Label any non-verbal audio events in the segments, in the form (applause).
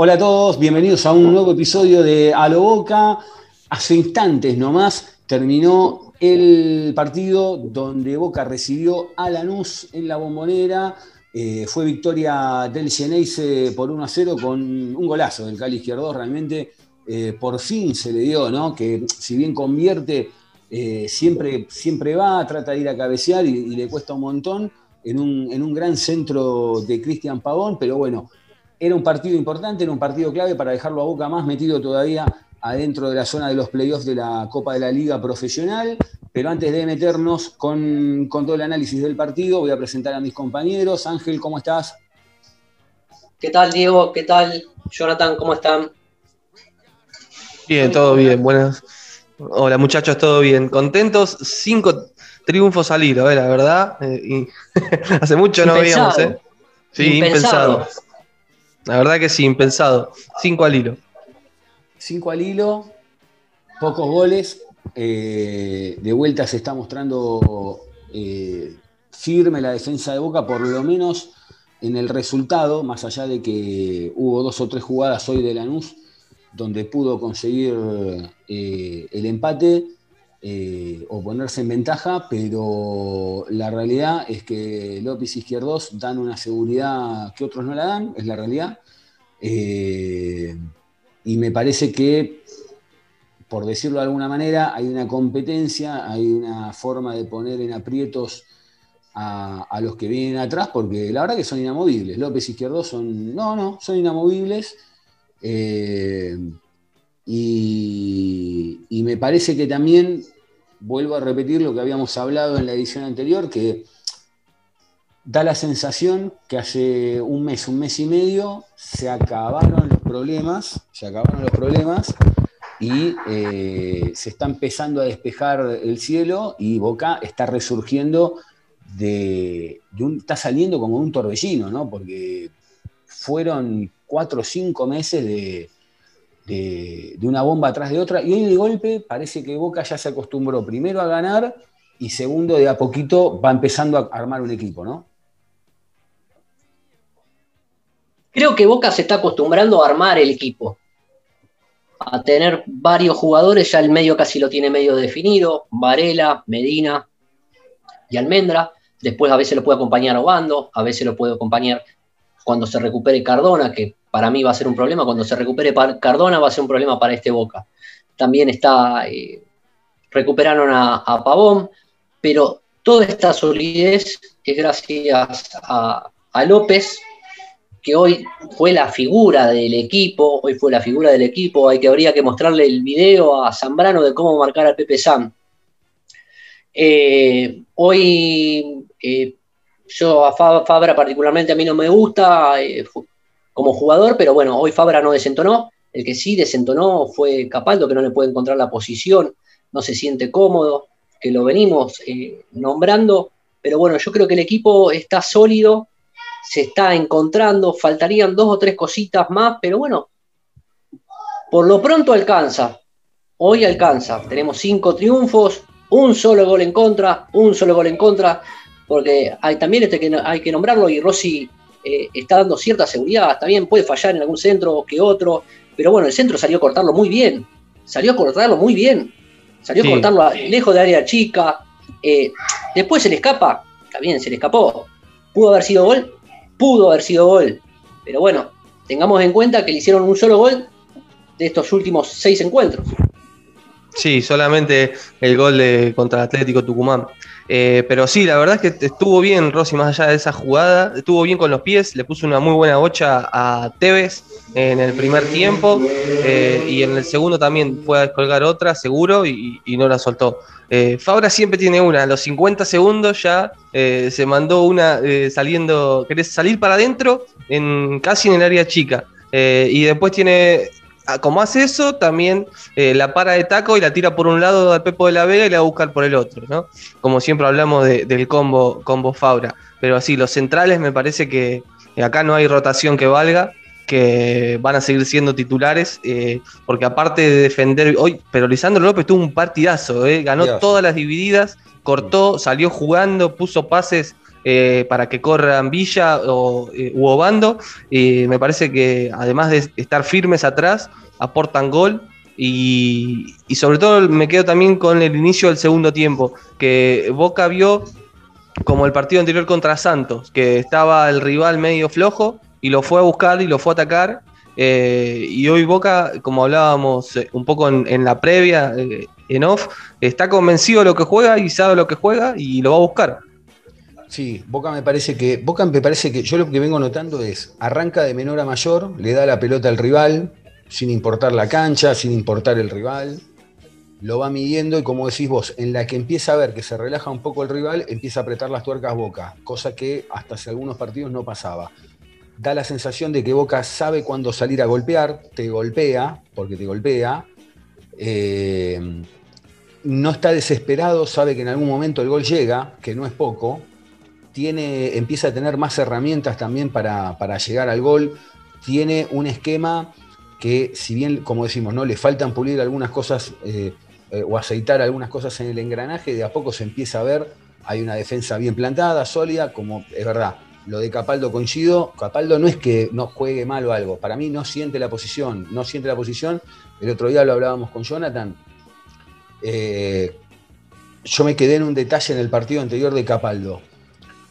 Hola a todos, bienvenidos a un nuevo episodio de A lo Boca. Hace instantes nomás terminó el partido donde Boca recibió a Lanús en la bombonera. Eh, fue victoria del Geneise por 1 a 0 con un golazo del Cali Izquierdo. Realmente eh, por fin se le dio, ¿no? Que si bien convierte, eh, siempre, siempre va, trata de ir a cabecear y, le cuesta un montón en un, en un gran centro de Cristian Pavón, pero bueno, era un partido importante, era un partido clave para dejarlo a Boca más metido todavía adentro de la zona de los playoffs de la Copa de la Liga Profesional. Pero antes de meternos con, todo el análisis del partido, voy a presentar a mis compañeros. Ángel, ¿cómo estás? ¿Qué tal, Diego? ¿Qué tal, Jonathan? ¿Cómo están? Bien, todo bien. Buenas. Hola, muchachos, todo bien. ¿Contentos? Cinco triunfos al hilo, ¿eh? la verdad. Eh, (laughs) hace mucho no veíamos, ¿eh? Sí, impensado. La verdad que sí, impensado. Cinco al hilo. Cinco al hilo, pocos goles. Eh, de vuelta se está mostrando eh, firme la defensa de Boca, por lo menos en el resultado, más allá de que hubo dos o tres jugadas hoy de Lanús donde pudo conseguir eh, el empate o ponerse en ventaja, pero la realidad es que López Izquierdos dan una seguridad que otros no la dan, es la realidad. Eh, y me parece que, por decirlo de alguna manera, hay una competencia, hay una forma de poner en aprietos a, los que vienen atrás, porque la verdad que son inamovibles. López Izquierdo son, no, no, son inamovibles. Eh, y, me parece que también, vuelvo a repetir lo que habíamos hablado en la edición anterior, que da la sensación que hace un mes, un mes y medio, se acabaron los problemas, se acabaron los problemas y eh, se está empezando a despejar el cielo y Boca está resurgiendo de, está saliendo como un torbellino, ¿no? Porque fueron cuatro o cinco meses de, de, una bomba atrás de otra y hoy de golpe parece que Boca ya se acostumbró primero a ganar y segundo de a poquito va empezando a armar un equipo, ¿no? Creo que Boca se está acostumbrando a armar el equipo, a tener varios jugadores, ya el medio casi lo tiene medio definido, Varela, Medina y Almendra, después a veces lo puede acompañar Obando, a veces lo puede acompañar cuando se recupere Cardona, que para mí va a ser un problema, cuando se recupere Cardona va a ser un problema para este Boca. También está, eh, recuperaron a, Pavón, pero toda esta solidez es gracias a López, que hoy fue la figura del equipo, hoy fue la figura del equipo, hay que habría que mostrarle el video a Zambrano de cómo marcar a Pepe Sam. Eh, hoy eh, yo a Fabra particularmente a mí no me gusta como jugador, pero bueno, hoy Fabra no desentonó, el que sí desentonó fue Capaldo, que no le puede encontrar la posición, no se siente cómodo, que lo venimos nombrando, pero bueno, yo creo que el equipo está sólido, se está encontrando, faltarían dos o tres cositas más, pero bueno, por lo pronto alcanza, hoy alcanza, tenemos cinco triunfos, un solo gol en contra, un solo gol en contra, porque hay, también este que hay que nombrarlo y Rossi eh, está dando cierta seguridad, también puede fallar en algún centro que otro, pero bueno, el centro salió a cortarlo muy bien, salió a cortarlo muy bien, salió a cortarlo lejos de área chica, eh, después se le escapa, está bien, se le escapó, pudo haber sido gol, pudo haber sido gol. Pero bueno, tengamos en cuenta que le hicieron un solo gol de estos últimos seis encuentros. Sí, solamente el gol de contra Atlético Tucumán. Eh, pero sí, la verdad es que estuvo bien Rossi más allá de esa jugada, estuvo bien con los pies, le puso una muy buena bocha a Tevez en el primer tiempo eh, y en el segundo también fue a descolgar otra, seguro, y, no la soltó. Eh, Fabra siempre tiene una, a los 50 segundos ya se mandó una saliendo, querés salir para adentro, en, casi en el área chica. y después tiene como hace eso, también eh, la para de taco y la tira por un lado al Pepo de la Vega y la va a buscar por el otro, ¿no? Como siempre hablamos del combo, combo Fabra. Pero así, los centrales me parece que acá no hay rotación que valga, que van a seguir siendo titulares, eh, porque aparte de defender hoy, pero Lisandro López tuvo un partidazo, eh, ganó todas las divididas, cortó, salió jugando, puso pases eh, para que corran Villa o eh, Bando. Y me parece que además de estar firmes atrás, aportan gol. Y, sobre todo me quedo también con el inicio del segundo tiempo, que Boca vio como el partido anterior contra Santos, que estaba el rival medio flojo y lo fue a buscar y lo fue a atacar. Eh, y hoy Boca, como hablábamos un poco en, la previa, en off, está convencido de lo que juega y sabe lo que juega y lo va a buscar. Sí, Boca me parece que. Boca me parece que. Yo lo que vengo notando es. Arranca de menor a mayor, le da la pelota al rival, sin importar la cancha, sin importar el rival. Lo va midiendo y como decís vos, en la que empieza a ver que se relaja un poco el rival, empieza a apretar las tuercas Boca, cosa que hasta hace algunos partidos no pasaba. Da la sensación de que Boca sabe cuándo salir a golpear, te golpea, porque te golpea. Eh, no está desesperado, sabe que en algún momento el gol llega, que no es poco, empieza a tener más herramientas también para, llegar al gol, tiene un esquema que si bien, como decimos, no le faltan pulir algunas cosas eh, eh, o aceitar algunas cosas en el engranaje, de a poco se empieza a ver, hay una defensa bien plantada, sólida, como es verdad, lo de Capaldo coincido, Capaldo no es que no juegue mal o algo, para mí no siente la posición, no siente la posición, el otro día lo hablábamos con Jonathan, eh, yo me quedé en un detalle en el partido anterior de Capaldo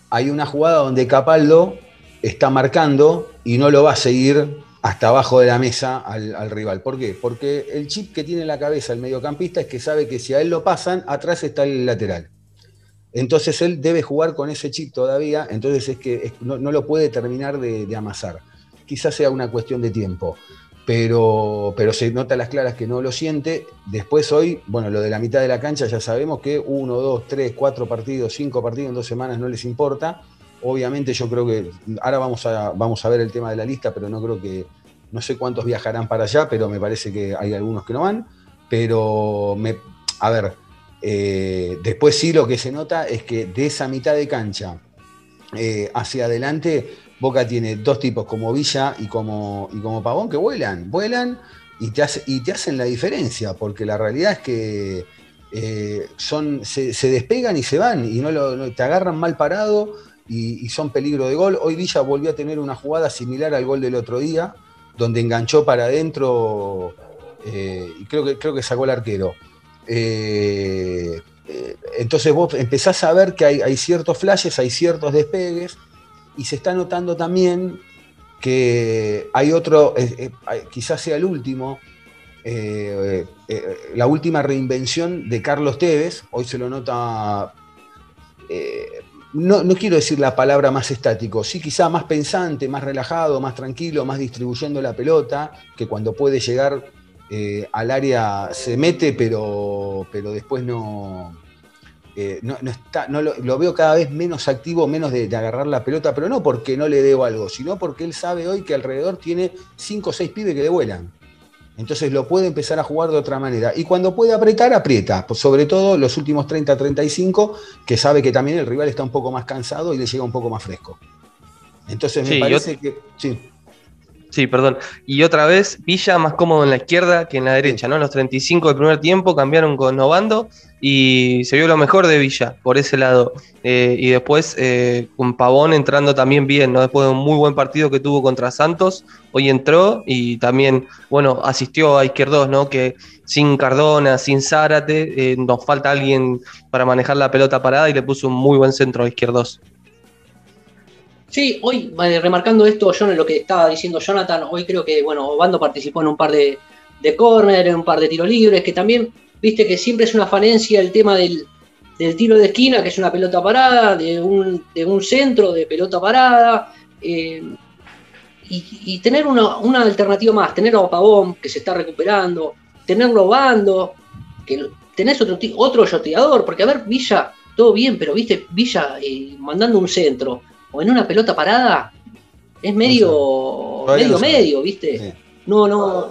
hay una jugada donde Capaldo está marcando y no lo va a seguir hasta abajo de la mesa al, rival. ¿Por qué? Porque el chip que tiene en la cabeza el mediocampista es que sabe que si a él lo pasan, atrás está el lateral. Entonces él debe jugar con ese chip todavía, entonces es que no, lo puede terminar de amasar. Quizás sea una cuestión de tiempo pero, pero se nota las claras que no lo siente. Después hoy, bueno, lo de la mitad de la cancha ya sabemos que uno, dos, tres, cuatro partidos, cinco partidos en dos semanas no les importa. Obviamente yo creo que ahora vamos a, vamos a ver el tema de la lista, pero no creo que, no sé cuántos viajarán para allá, pero me parece que hay algunos que no van. Pero, a ver, eh, después sí lo que se nota es que de esa mitad de cancha eh, hacia adelante Boca tiene dos tipos como Villa y como, y como Pavón que vuelan, vuelan y te, y te hacen la diferencia, porque la realidad es que eh, son, se, despegan y se van y no, te agarran mal parado y, son peligro de gol. Hoy Villa volvió a tener una jugada similar al gol del otro día, donde enganchó para adentro eh, y creo que, creo que sacó el arquero. Eh, entonces vos empezás a ver que hay ciertos flashes, hay ciertos despegues y se está notando también que hay otro, eh, eh, quizás sea el último, eh, la última reinvención de Carlos Tevez, hoy se lo nota, no, quiero decir la palabra más estático, sí quizá más pensante, más relajado, más tranquilo, más distribuyendo la pelota, que cuando puede llegar al área se mete, pero, pero después no, eh, no, está, no lo, veo cada vez menos activo, menos de, agarrar la pelota, pero no porque no le debo algo, sino porque él sabe hoy que alrededor tiene 5 o 6 pibes que le vuelan. Entonces lo puede empezar a jugar de otra manera. Y cuando puede apretar, aprieta. Pues sobre todo los últimos 30-35, que sabe que también el rival está un poco más cansado y le llega un poco más fresco. Entonces me parece que. Sí. Sí, perdón. Y otra vez, Villa más cómodo en la izquierda que en la derecha, ¿no? Los 35 del primer tiempo cambiaron con Novando y se vio lo mejor de Villa por ese lado. Eh, y después eh, con Pavón entrando también bien, ¿no? Después de un muy buen partido que tuvo contra Santos, hoy entró y también, bueno, asistió a Izquierdos, ¿no? Que sin Cardona, sin Zárate, eh, nos falta alguien para manejar la pelota parada y le puso un muy buen centro a Izquierdos. Sí, hoy, remarcando esto, yo lo que estaba diciendo Jonathan, hoy creo que, bueno, Obando participó en un par de, de córner, en un par de tiros libres, que también viste que siempre es una falencia el tema del, tiro de esquina, que es una pelota parada, de un, centro de pelota parada. Eh, y, tener una, alternativa más, tener a Pavón, que se está recuperando, tenerlo Bando, que tenés otro, otro yoteador, porque a ver, Villa, todo bien, pero viste, Villa eh, mandando un centro o en una pelota parada, es medio, medio, medio, ¿viste? No, no.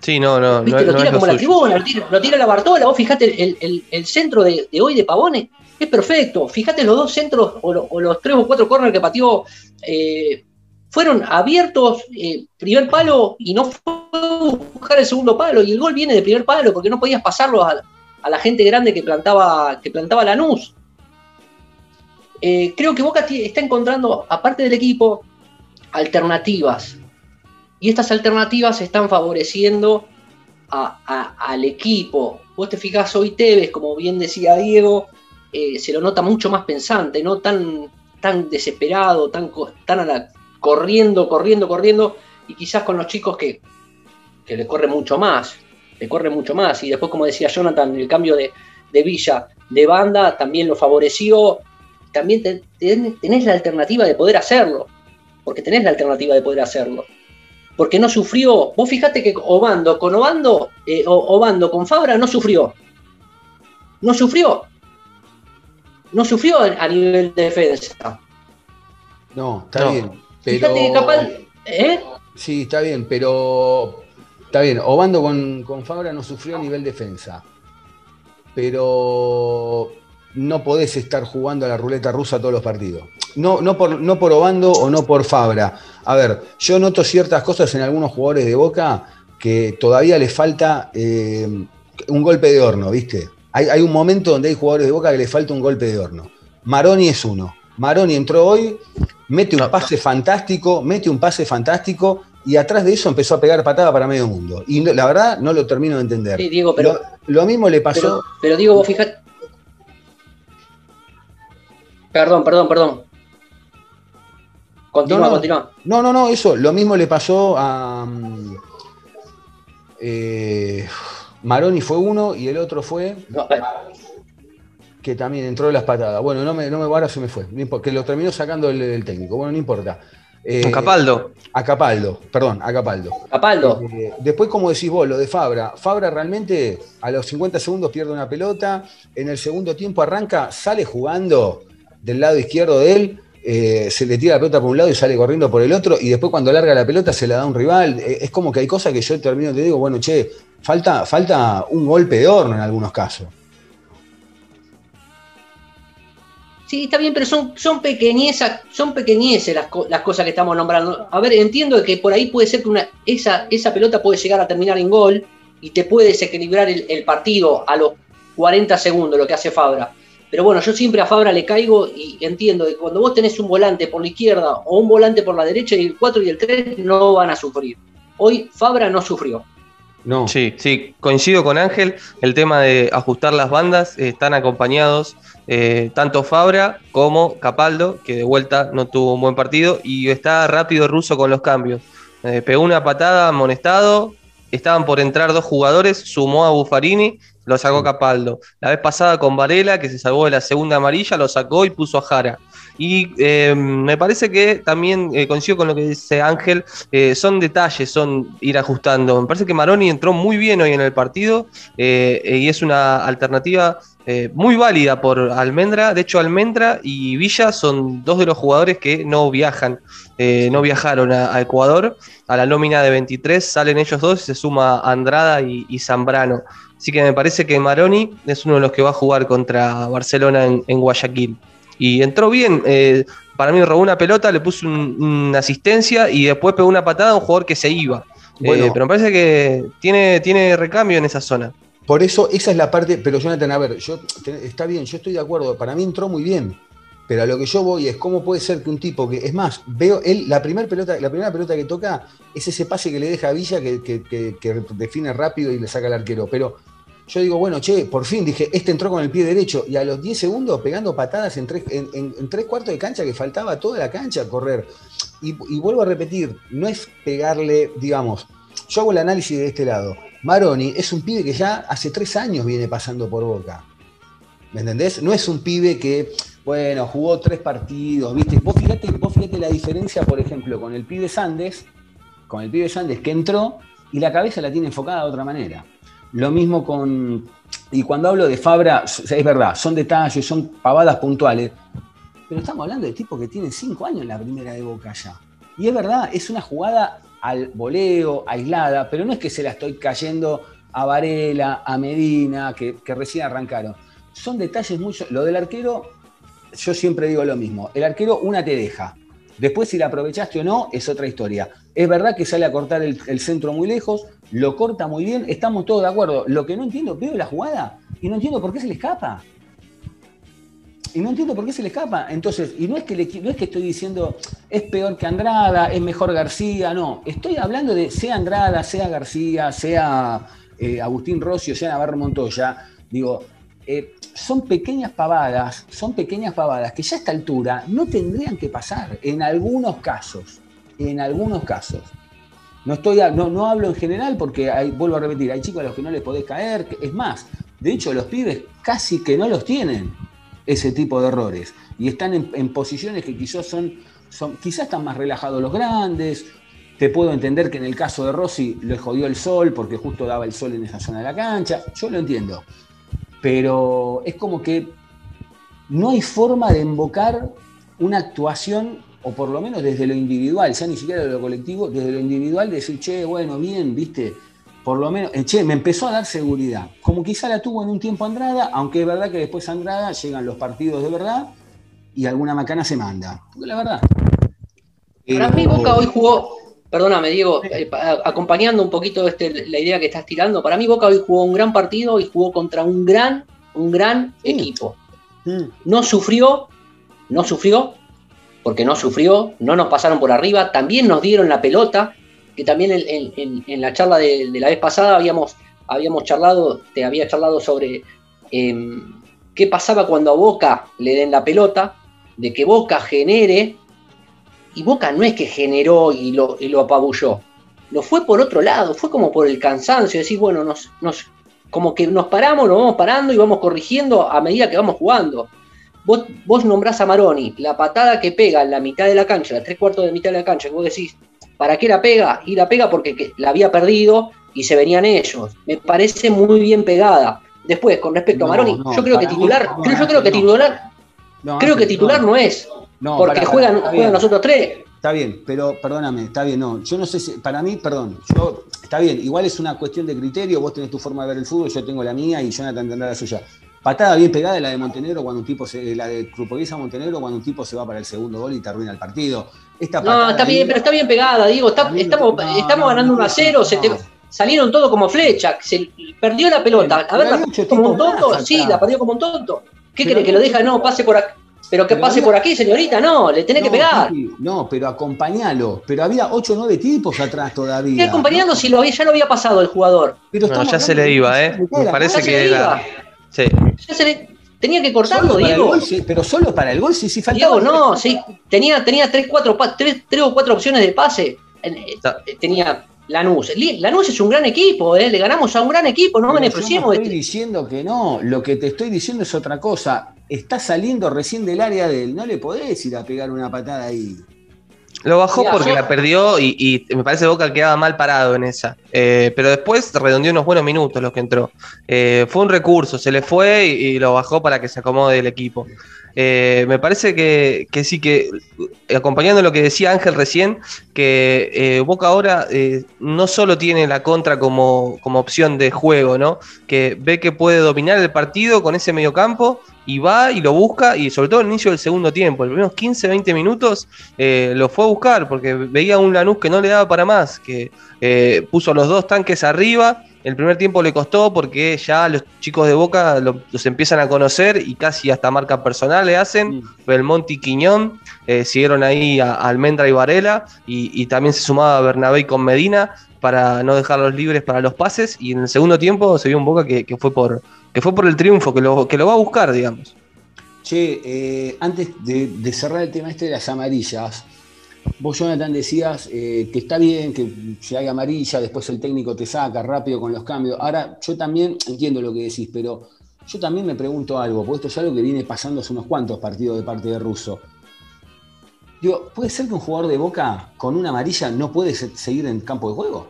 Sí, no, no. ¿Viste? lo tira como la tribuna, lo tira, la Bartola. Vos fijate, el, centro de, hoy de Pavones es perfecto. Fíjate los dos centros o, los tres o cuatro corners que pateó. Eh, fueron abiertos, eh, primer palo, y no fue buscar el segundo palo. Y el gol viene de primer palo porque no podías pasarlo a, la gente grande que plantaba, que plantaba Lanús. Eh, creo que Boca está encontrando, aparte del equipo, alternativas. Y estas alternativas están favoreciendo al equipo. Vos te fijás hoy Tevez, como bien decía Diego, eh, se lo nota mucho más pensante, no tan, tan desesperado, tan, tan corriendo, corriendo, corriendo, y quizás con los chicos que, le corre mucho más, le corre mucho más. Y después, como decía Jonathan, el cambio de, de Villa de banda también lo favoreció también tenés la alternativa de poder hacerlo. Porque tenés la alternativa de poder hacerlo. Porque no sufrió. Vos fijate que Obando con Obando, eh, Obando con Fabra no sufrió. No sufrió. No sufrió a nivel de defensa. No, está bien. Pero... Fíjate que capaz. ¿eh? Sí, está bien, pero. Está bien, Obando con, con Fabra no sufrió a nivel defensa. Pero no podés estar jugando a la ruleta rusa todos los partidos. No, no, por, no por Obando o no por Fabra. A ver, yo noto ciertas cosas en algunos jugadores de Boca que todavía les falta eh, un golpe de horno, ¿viste? Hay, un momento donde hay jugadores de Boca que les falta un golpe de horno. Maroni es uno. Maroni entró hoy, mete un pase fantástico, mete un pase fantástico y atrás de eso empezó a pegar patada para medio mundo. Y la verdad no lo termino de entender. Sí, Diego, pero, lo, mismo le pasó. Pero, pero Diego, vos fíjate, Perdón, perdón, perdón. Continúa, no, continúa. No, no, no, eso. Lo mismo le pasó a. Mm, eh, Maroni fue uno y el otro fue. que también entró de las patadas. Bueno, no me, no me ahora se me fue. Que lo terminó sacando el, técnico. Bueno, no importa. Eh, a Capaldo. A Capaldo, perdón, a Capaldo. Capaldo. Eh, después, como decís vos, lo de Fabra. Fabra realmente a los 50 segundos pierde una pelota. En el segundo tiempo arranca, sale jugando del lado izquierdo de él, eh, se le tira la pelota por un lado y sale corriendo por el otro, y después cuando larga la pelota se la da un rival. Eh, es como que hay cosas que yo termino te digo, bueno, che, falta, falta un golpe de horno en algunos casos. Sí, está bien, pero son, son pequeñeces, son pequeñeces las, las, cosas que estamos nombrando. A ver, entiendo que por ahí puede ser que una, esa, esa pelota puede llegar a terminar en gol y te puede desequilibrar el, el partido a los 40 segundos, lo que hace Fabra. Pero bueno, yo siempre a Fabra le caigo y entiendo que cuando vos tenés un volante por la izquierda o un volante por la derecha y el 4 y el 3 no van a sufrir. Hoy Fabra no sufrió. No. Sí, sí, coincido con Ángel. El tema de ajustar las bandas eh, están acompañados eh, tanto Fabra como Capaldo, que de vuelta no tuvo un buen partido y está rápido ruso con los cambios. Eh, pegó una patada amonestado, estaban por entrar dos jugadores, sumó a Buffarini lo sacó Capaldo. La vez pasada con Varela, que se salvó de la segunda amarilla, lo sacó y puso a Jara. Y eh, me parece que también eh, coincido con lo que dice Ángel, eh, son detalles, son ir ajustando. Me parece que Maroni entró muy bien hoy en el partido y es una alternativa muy válida por Almendra. De hecho, Almendra y Villa son dos de los jugadores que no viajan, no viajaron a, Ecuador. A la nómina de 23 salen ellos dos y se suma Andrada y Zambrano. Así que me parece que Maroni es uno de los que va a jugar contra Barcelona en, Guayaquil. Y entró bien. Eh, para mí robó una pelota, le puso una asistencia y después pegó una patada a un jugador que se iba. Eh, pero me parece que tiene, tiene recambio en esa zona. Por eso, esa es la parte. Pero Jonathan, a ver, yo, está bien, yo estoy de acuerdo. Para mí entró muy bien. Pero a lo que yo voy es cómo puede ser que un tipo que, es más, veo él, la primera pelota, la primera pelota que toca es ese pase que le deja a Villa que, define rápido y le saca al arquero. Pero yo digo, bueno, che, por fin dije, este entró con el pie derecho y a los 10 segundos pegando patadas en tres, en, tres cuartos de cancha que faltaba toda la cancha a correr. Y, vuelvo a repetir, no es pegarle, digamos, yo hago el análisis de este lado. Maroni es un pibe que ya hace tres años viene pasando por Boca. ¿Me entendés? No es un pibe que, bueno, jugó tres partidos, ¿viste? Vos fíjate, la diferencia, por ejemplo, con el pibe Sandes, con el pibe Sandes que entró y la cabeza la tiene enfocada de otra manera. Lo mismo con. Y cuando hablo de Fabra, es verdad, son detalles, son pavadas puntuales. Pero estamos hablando de tipos que tienen cinco años en la primera de Boca ya. Y es verdad, es una jugada al voleo, aislada, pero no es que se la estoy cayendo a Varela, a Medina, que, recién arrancaron. Son detalles mucho. Lo del arquero, yo siempre digo lo mismo. El arquero una te deja. Después, si la aprovechaste o no, es otra historia. Es verdad que sale a cortar el, centro muy lejos, lo corta muy bien, estamos todos de acuerdo. Lo que no entiendo, veo la jugada y no entiendo por qué se le escapa y no entiendo por qué se le escapa. Entonces, y no es que no es que estoy diciendo es peor que Andrada, es mejor García, no. Estoy hablando de sea Andrada, sea García, sea eh, Agustín Rossi sea Navarro Montoya. Digo, eh, son pequeñas pavadas, son pequeñas pavadas que ya a esta altura no tendrían que pasar en algunos casos. En algunos casos. No, estoy, no, no hablo en general porque hay, vuelvo a repetir, hay chicos a los que no les podés caer. Es más, de hecho, los pibes casi que no los tienen ese tipo de errores. Y están en, posiciones que quizás son, son, quizás están más relajados los grandes. Te puedo entender que en el caso de Rossi le jodió el sol porque justo daba el sol en esa zona de la cancha. Yo lo entiendo. Pero es como que no hay forma de invocar una actuación, o por lo menos desde lo individual, sea ni siquiera de lo colectivo, desde lo individual, decir, che, bueno, bien, viste, por lo menos, che, me empezó a dar seguridad. Como quizá la tuvo en un tiempo Andrada, aunque es verdad que después Andrada llegan los partidos de verdad y alguna macana se manda. Porque la verdad. Para mí Boca hoy jugó, perdóname Diego, eh, acompañando un poquito este, la idea que estás tirando, para mí Boca hoy jugó un gran partido y jugó contra un gran, un gran equipo. No sufrió, no sufrió, porque no sufrió, no nos pasaron por arriba, también nos dieron la pelota, que también en, la charla de, la vez pasada habíamos, habíamos charlado, te había charlado sobre em, qué pasaba cuando a Boca le den la pelota, de que Boca genere, y Boca no es que generó y lo, lo apabulló, lo fue por otro lado, fue como por el cansancio, decir, bueno, nos, nos, como que nos paramos, nos vamos parando y vamos corrigiendo a medida que vamos jugando. Vos, vos nombrás a Maroni, la patada que pega en la mitad de la cancha, la tres cuartos de mitad de la cancha, que vos decís, ¿Para qué la pega? Y la pega porque la había perdido y se venían ellos. Me parece muy bien pegada. Después, con respecto a Maroni, yo creo que titular, yo creo que titular, creo que titular no es. Porque juegan, juegan nosotros tres. Está bien, pero perdóname, está bien, no. Yo no sé si, para mí, perdón, yo, está bien, igual es una cuestión de criterio, vos tenés tu forma de ver el fútbol, yo tengo la mía y Jonathan tendrá la suya. Patada bien pegada la de Montenegro cuando un tipo se, la de Crupoviesa Montenegro cuando un tipo se va para el segundo gol y te arruina el partido. no, está bien, pero está bien pegada, digo, estamos, estamos ganando 1 a 0, salieron todos como flecha, se perdió la pelota. A ver, como un tonto, sí, la perdió como un tonto. ¿Qué cree? Que lo deja, no, pase por aquí. Pero que pase por aquí, señorita, no, le tenés que pegar. No, pero acompañalo. Pero había 8 o 9 tipos atrás todavía. ¿Qué acompañando si lo, ya lo había pasado el jugador? Pero ya se le iba, ¿eh? Me parece que era. Sí. tenía que cortarlo, Diego. pero solo para el gol, sí, sí faltaba. Diego, no, sí. Tenía, tenía tres, cuatro, tres, tres o cuatro opciones de pase. Eh, tenía Lanús. Lanús es un gran equipo, ¿eh? le ganamos a un gran equipo, no beneficiemos. No estoy este. diciendo que no, lo que te estoy diciendo es otra cosa. Está saliendo recién del área de él, no le podés ir a pegar una patada ahí. Lo bajó porque la perdió y, me parece que Boca quedaba mal parado en esa. Eh, pero después redondeó unos buenos minutos los que entró. Eh, fue un recurso, se le fue y, lo bajó para que se acomode el equipo. Eh, me parece que, sí, que acompañando lo que decía Ángel recién, que Boca ahora no solo tiene la contra como, como opción de juego, ¿no? Que ve que puede dominar el partido con ese mediocampo y va y lo busca, y sobre todo al inicio del segundo tiempo, los primeros 15, 20 minutos, eh, lo fue a buscar, porque veía un Lanús que no le daba para más, que eh, puso los dos tanques arriba. El primer tiempo le costó porque ya los chicos de Boca los empiezan a conocer y casi hasta marca personal le hacen. Belmonte y Quiñón eh, siguieron ahí a, Almendra y Varela y, también se sumaba Bernabé con Medina para no dejarlos libres para los pases. Y en el segundo tiempo se vio un Boca que fue por, que fue por el triunfo, que lo, que lo va a buscar, digamos. Che, eh, antes de, cerrar el tema este de las amarillas, vos, Jonathan, decías eh, que está bien que si hay amarilla, después el técnico te saca rápido con los cambios. Ahora, yo también entiendo lo que decís, pero yo también me pregunto algo, porque esto es algo que viene pasando hace unos cuantos partidos de parte de Russo. Digo, ¿puede ser que un jugador de Boca con una amarilla no puede seguir en campo de juego?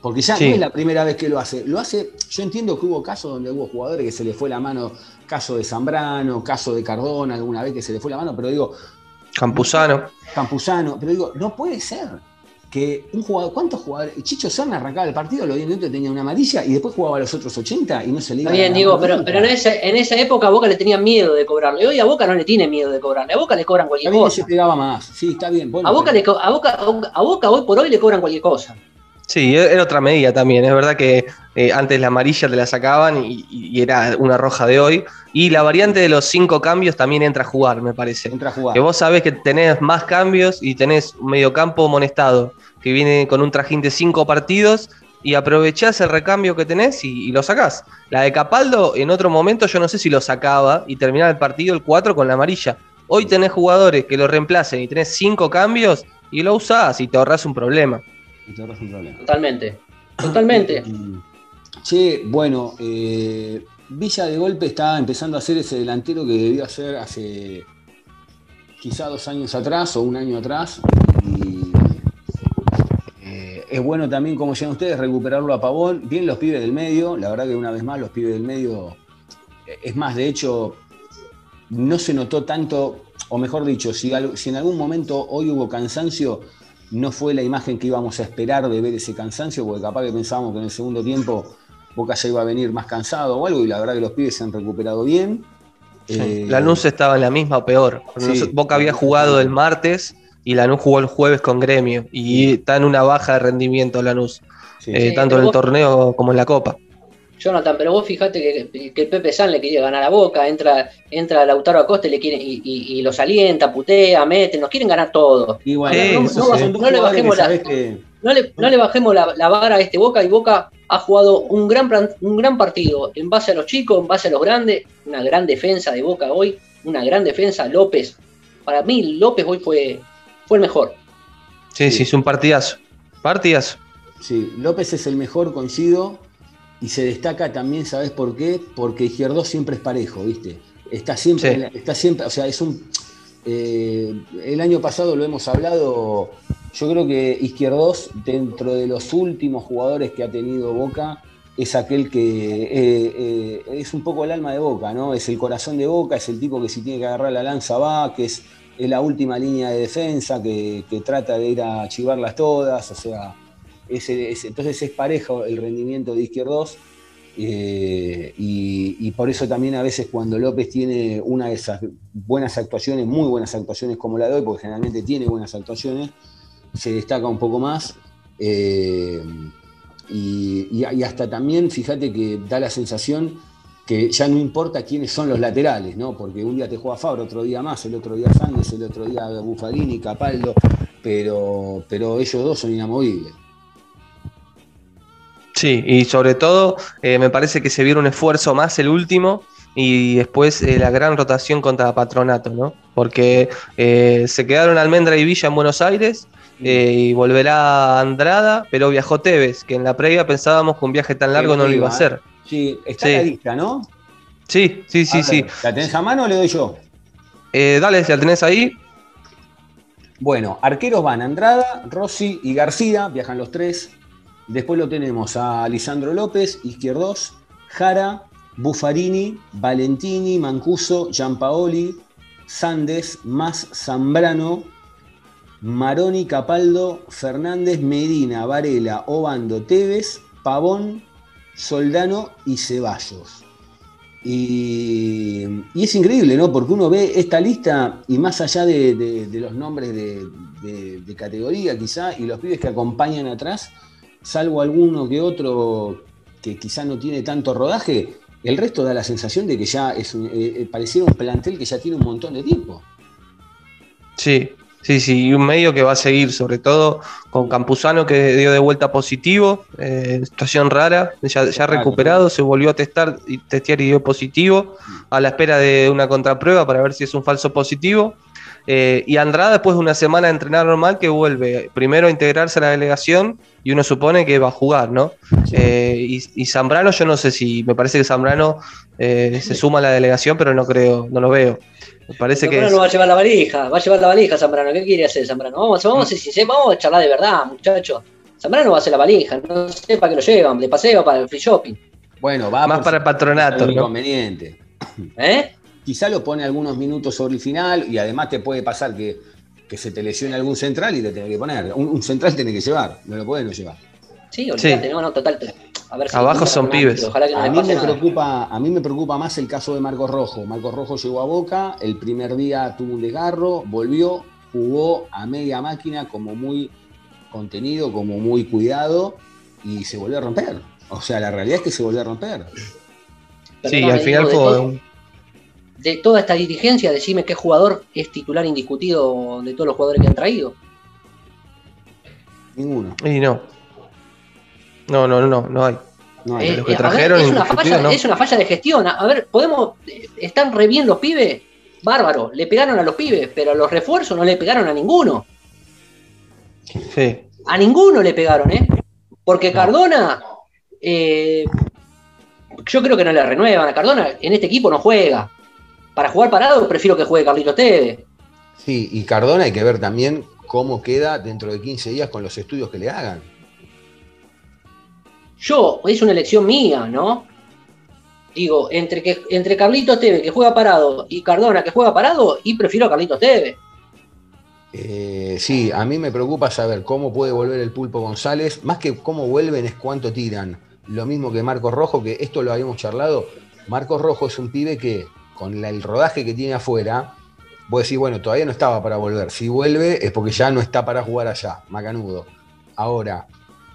Porque ya no es la primera vez que lo hace. Lo hace, yo entiendo que hubo casos donde hubo jugadores que se le fue la mano, caso de Zambrano, caso de Cardona, alguna vez que se le fue la mano, pero digo. Campuzano. Campuzano, pero digo, no puede ser que un jugador, ¿cuántos jugadores? Chicho Serna arrancaba el partido, lo que tenía una amarilla y después jugaba a los otros 80 y no se le iba Está bien, digo, pero, pero en, en, esa época a Boca le tenía miedo de cobrarle. Hoy a Boca no le tiene miedo de cobrarle. A Boca le cobran cualquier cosa. se pegaba más. Sí, está bien. a, Boca le, a, Boca, a Boca hoy por hoy le cobran cualquier cosa. Sí, era otra medida también. Es verdad que eh, antes la amarilla te la sacaban y, era una roja de hoy. Y la variante de los cinco cambios también entra a jugar, me parece. Entra a jugar. Que vos sabés que tenés más cambios y tenés un mediocampo monestado, que viene con un trajín de cinco partidos y aprovechás el recambio que tenés y, lo sacás. La de Capaldo, en otro momento, yo no sé si lo sacaba y terminaba el partido el 4 con la amarilla. Hoy tenés jugadores que lo reemplacen y tenés cinco cambios y lo usás y te ahorras un problema. Totalmente. Totalmente. (clears throat) Che, bueno, eh, Villa de golpe está empezando a hacer ese delantero que debió hacer hace quizá dos años atrás o un año atrás. Y eh, es bueno también, como decían ustedes, recuperarlo a Pavón. Bien los pibes del medio, la verdad que una vez más los pibes del medio, eh, es más, de hecho, no se notó tanto, o mejor dicho, si, si en algún momento hoy hubo cansancio, no fue la imagen que íbamos a esperar de ver ese cansancio, porque capaz que pensábamos que en el segundo tiempo Boca ya iba a venir más cansado o algo, y la verdad que los pibes se han recuperado bien. La eh, Lanús estaba en la misma o peor. Boca había jugado el martes y Lanús jugó el jueves con Gremio, y está en una baja de rendimiento Lanús, eh, tanto en el torneo como en la Copa. Jonathan, pero vos fijate que, el Pepe San le quiere ganar a Boca, entra, entra Lautaro Acosta y, le quiere, y, los alienta, putea, mete, nos quieren ganar todos. no, le bajemos, la, vara a este Boca y Boca ha jugado un gran, un gran partido en base a los chicos, en base a los grandes, una gran defensa de Boca hoy, una gran defensa, López. Para mí López hoy fue, fue el mejor. Sí, sí, es un partidazo. Partidazo. Sí, López es el mejor, coincido y se destaca también, ¿sabes por qué? Porque Izquierdo siempre es parejo, ¿viste? Está siempre, está siempre, o sea, es un. Eh, el año pasado lo hemos hablado. Yo creo que Izquierdos, dentro de los últimos jugadores que ha tenido Boca, es aquel que eh, eh, es un poco el alma de Boca, ¿no? Es el corazón de Boca, es el tipo que si tiene que agarrar la lanza va, que es, la última línea de defensa, que, que trata de ir a chivarlas todas, o sea entonces es parejo el rendimiento de Izquierdos. Eh, y, por eso también a veces cuando López tiene una de esas buenas actuaciones, muy buenas actuaciones como la de hoy, porque generalmente tiene buenas actuaciones, se destaca un poco más. Eh, y, hasta también, fíjate que da la sensación que ya no importa quiénes son los laterales, ¿no? Porque un día te juega Fabro, otro día más, el otro día Sánchez, el otro día Buffarini, Capaldo, pero, pero ellos dos son inamovibles. Sí, y sobre todo eh, me parece que se vio un esfuerzo más el último y después eh, la gran rotación contra Patronato, ¿no? Porque eh, se quedaron Almendra y Villa en Buenos Aires y volverá Andrada, pero viajó Tevez, que en la previa pensábamos que un viaje tan largo no lo iba a hacer. Sí, está la lista, ¿no? Sí, sí, sí, sí. ¿La tenés a mano o le doy yo? dale, si la tenés ahí. Bueno, arqueros van Andrada, Rossi y García, viajan los tres. Después lo tenemos a Lisandro López, Izquierdos, Jara, Buffarini, Valentini, Mancuso, Giampaoli, Sandes, Más Zambrano, Maroni, Capaldo, Fernández, Medina, Varela, Obando, Tevez, Pavón, Soldano y Ceballos. Y, es increíble, ¿no? Porque uno ve esta lista y más allá de, los nombres de, de, categoría quizá y los pibes que acompañan atrás, salvo alguno que otro que quizá no tiene tanto rodaje, el resto da la sensación de que ya es un, eh, eh, pareciera un plantel que ya tiene un montón de tiempo. Sí, sí, sí, y un medio que va a seguir, sobre todo con Campuzano que dio de vuelta positivo, eh, situación rara, ya, ya recuperado, se volvió a testar y testear y dio positivo, a la espera de una contraprueba para ver si es un falso positivo. Eh, y Andrada, después de una semana de entrenar normal, que vuelve primero a integrarse a la delegación y uno supone que va a jugar, ¿no? Eh, y, Zambrano, yo no sé si, me parece que Zambrano eh, se suma a la delegación, pero no creo, no lo veo. Me parece Zambrano que. no va a llevar la valija, va a llevar la valija Zambrano. ¿Qué quiere hacer Zambrano? Vamos, vamos, si, vamos a charlar de verdad, muchachos. Zambrano va a hacer la valija, no sé para qué lo llevan, de paseo para el free shopping. Bueno, va más para el patronato. Inconveniente. ¿Eh? Quizá lo pone algunos minutos sobre el final y además te puede pasar que, se te lesione algún central y te tiene que poner. Un, central tiene que llevar, no lo puede no llevar. Sí, olvídate, no, no, total. Abajo son pibes. a, mí me preocupa, a mí me preocupa más el caso de Marcos Rojo. Marcos Rojo llegó a Boca, el primer día tuvo un desgarro, volvió, jugó a media máquina como muy contenido, como muy cuidado y se volvió a romper. O sea, la realidad es que se volvió a romper. sí, al final fue un de toda esta dirigencia, decime qué jugador es titular indiscutido de todos los jugadores que han traído. Ninguno. Y no. No, no, no, no hay. No hay. los que trajeron es, una falla, es una falla de gestión. A ver, podemos. ¿Están re bien los pibes? Bárbaro. Le pegaron a los pibes, pero a los refuerzos no le pegaron a ninguno. Sí. A ninguno le pegaron, ¿eh? Porque Cardona. Eh, yo creo que no le renuevan. A Cardona en este equipo no juega para jugar parado prefiero que juegue Carlitos Tevez. Sí, y Cardona hay que ver también cómo queda dentro de 15 días con los estudios que le hagan. Yo, es una elección mía, ¿no? Digo, entre, que, entre Carlitos Tevez, que juega parado, y Cardona, que juega parado, y prefiero a Carlitos Tevez. Eh, sí, a mí me preocupa saber cómo puede volver el Pulpo González. Más que cómo vuelven es cuánto tiran. Lo mismo que Marcos Rojo, que esto lo habíamos charlado. Marcos Rojo es un pibe que con el rodaje que tiene afuera, vos decís, bueno, todavía no estaba para volver. Si vuelve es porque ya no está para jugar allá, macanudo. Ahora,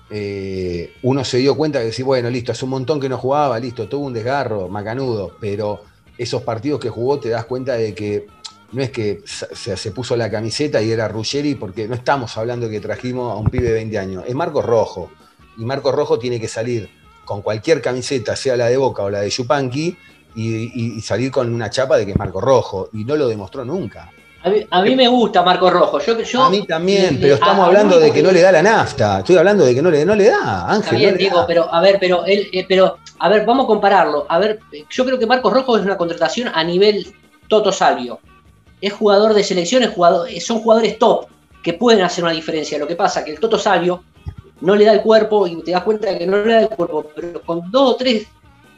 eh, uno se dio cuenta que decís, bueno, listo, hace un montón que no jugaba, listo, tuvo un desgarro, macanudo, pero esos partidos que jugó te das cuenta de que no es que se, puso la camiseta y era Ruggeri, porque no estamos hablando que trajimos a un pibe de 20 años, es Marco Rojo. Y Marco Rojo tiene que salir con cualquier camiseta, sea la de Boca o la de Yupanqui, y, salir con una chapa de que es Marco Rojo, y no lo demostró nunca. A mí, me gusta Marco Rojo. Yo, a mí también, pero estamos hablando de que no le da la nafta. Estoy hablando de que no le, no le da, Ángel. Bien, digo, pero a ver, pero él, eh, pero a ver, vamos a compararlo. A ver, yo creo que Marcos Rojo es una contratación a nivel Toto Salvio. Es jugador de selección, jugador, son jugadores top que pueden hacer una diferencia. Lo que pasa es que el Toto Salvio no le da el cuerpo y te das cuenta de que no le da el cuerpo, pero con dos o tres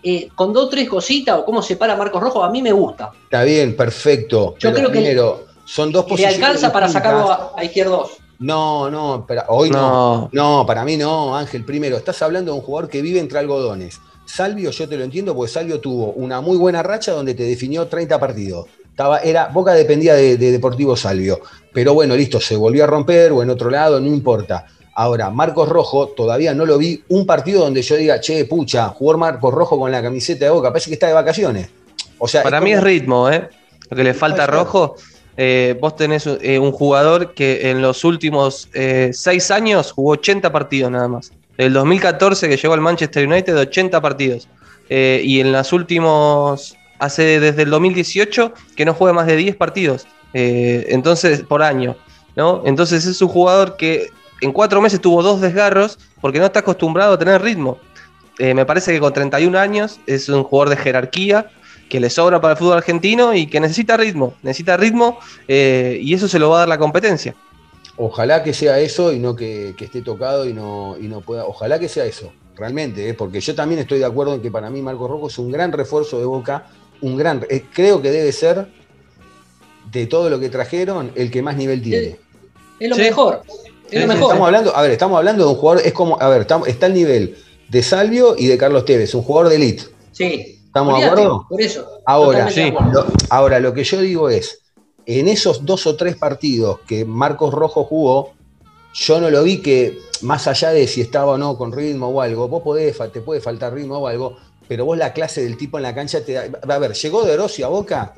eh, con dos o tres cositas o cómo se para Marcos Rojo, a mí me gusta. Está bien, perfecto. Yo creo que son dos posiciones. Le alcanza para sacarlo a, a izquierdos. No, no, pero hoy no. no. para mí no, Ángel. Primero, estás hablando de un jugador que vive entre algodones. Salvio, yo te lo entiendo, porque Salvio tuvo una muy buena racha donde te definió 30 partidos. Estaba, era, Boca dependía de, de Deportivo Salvio. Pero bueno, listo, se volvió a romper o en otro lado, no importa. Ahora, Marcos Rojo, todavía no lo vi un partido donde yo diga, che, pucha, jugar Marcos Rojo con la camiseta de boca, parece que está de vacaciones. O sea, Para mí es ritmo, ¿eh? Lo que le falta a Rojo. Eh, vos tenés eh, un jugador que en los últimos eh, seis años jugó 80 partidos nada más. El 2014 que llegó al Manchester United, 80 partidos. y en los últimos, hace desde el 2018 que no juega más de 10 partidos. entonces, por año. ¿no? Entonces es un jugador que en cuatro meses tuvo dos desgarros porque no está acostumbrado a tener ritmo. Eh, me parece que con 31 años es un jugador de jerarquía que le sobra para el fútbol argentino y que necesita ritmo, necesita ritmo eh, y eso se lo va a dar la competencia. Ojalá que sea eso y no que, esté tocado y no, y no pueda. Ojalá que sea eso, realmente, eh, porque yo también estoy de acuerdo en que para mí Marco Rojo es un gran refuerzo de Boca, un gran, creo que debe ser de todo lo que trajeron el que más nivel tiene. Es, lo mejor. Estamos hablando, a ver, estamos hablando de un jugador, es como, a ver, está al nivel de Salvio y de Carlos Tevez, un jugador de elite. Sí. ¿Estamos de acuerdo? Por eso. Ahora, lo, ahora, lo que yo digo es, en esos dos o tres partidos que Marcos Rojo jugó, yo no lo vi que, más allá de si estaba o no con ritmo o algo, vos podés, te puede faltar ritmo o algo, pero vos la clase del tipo en la cancha te da. A ver, llegó De Rossi a Boca,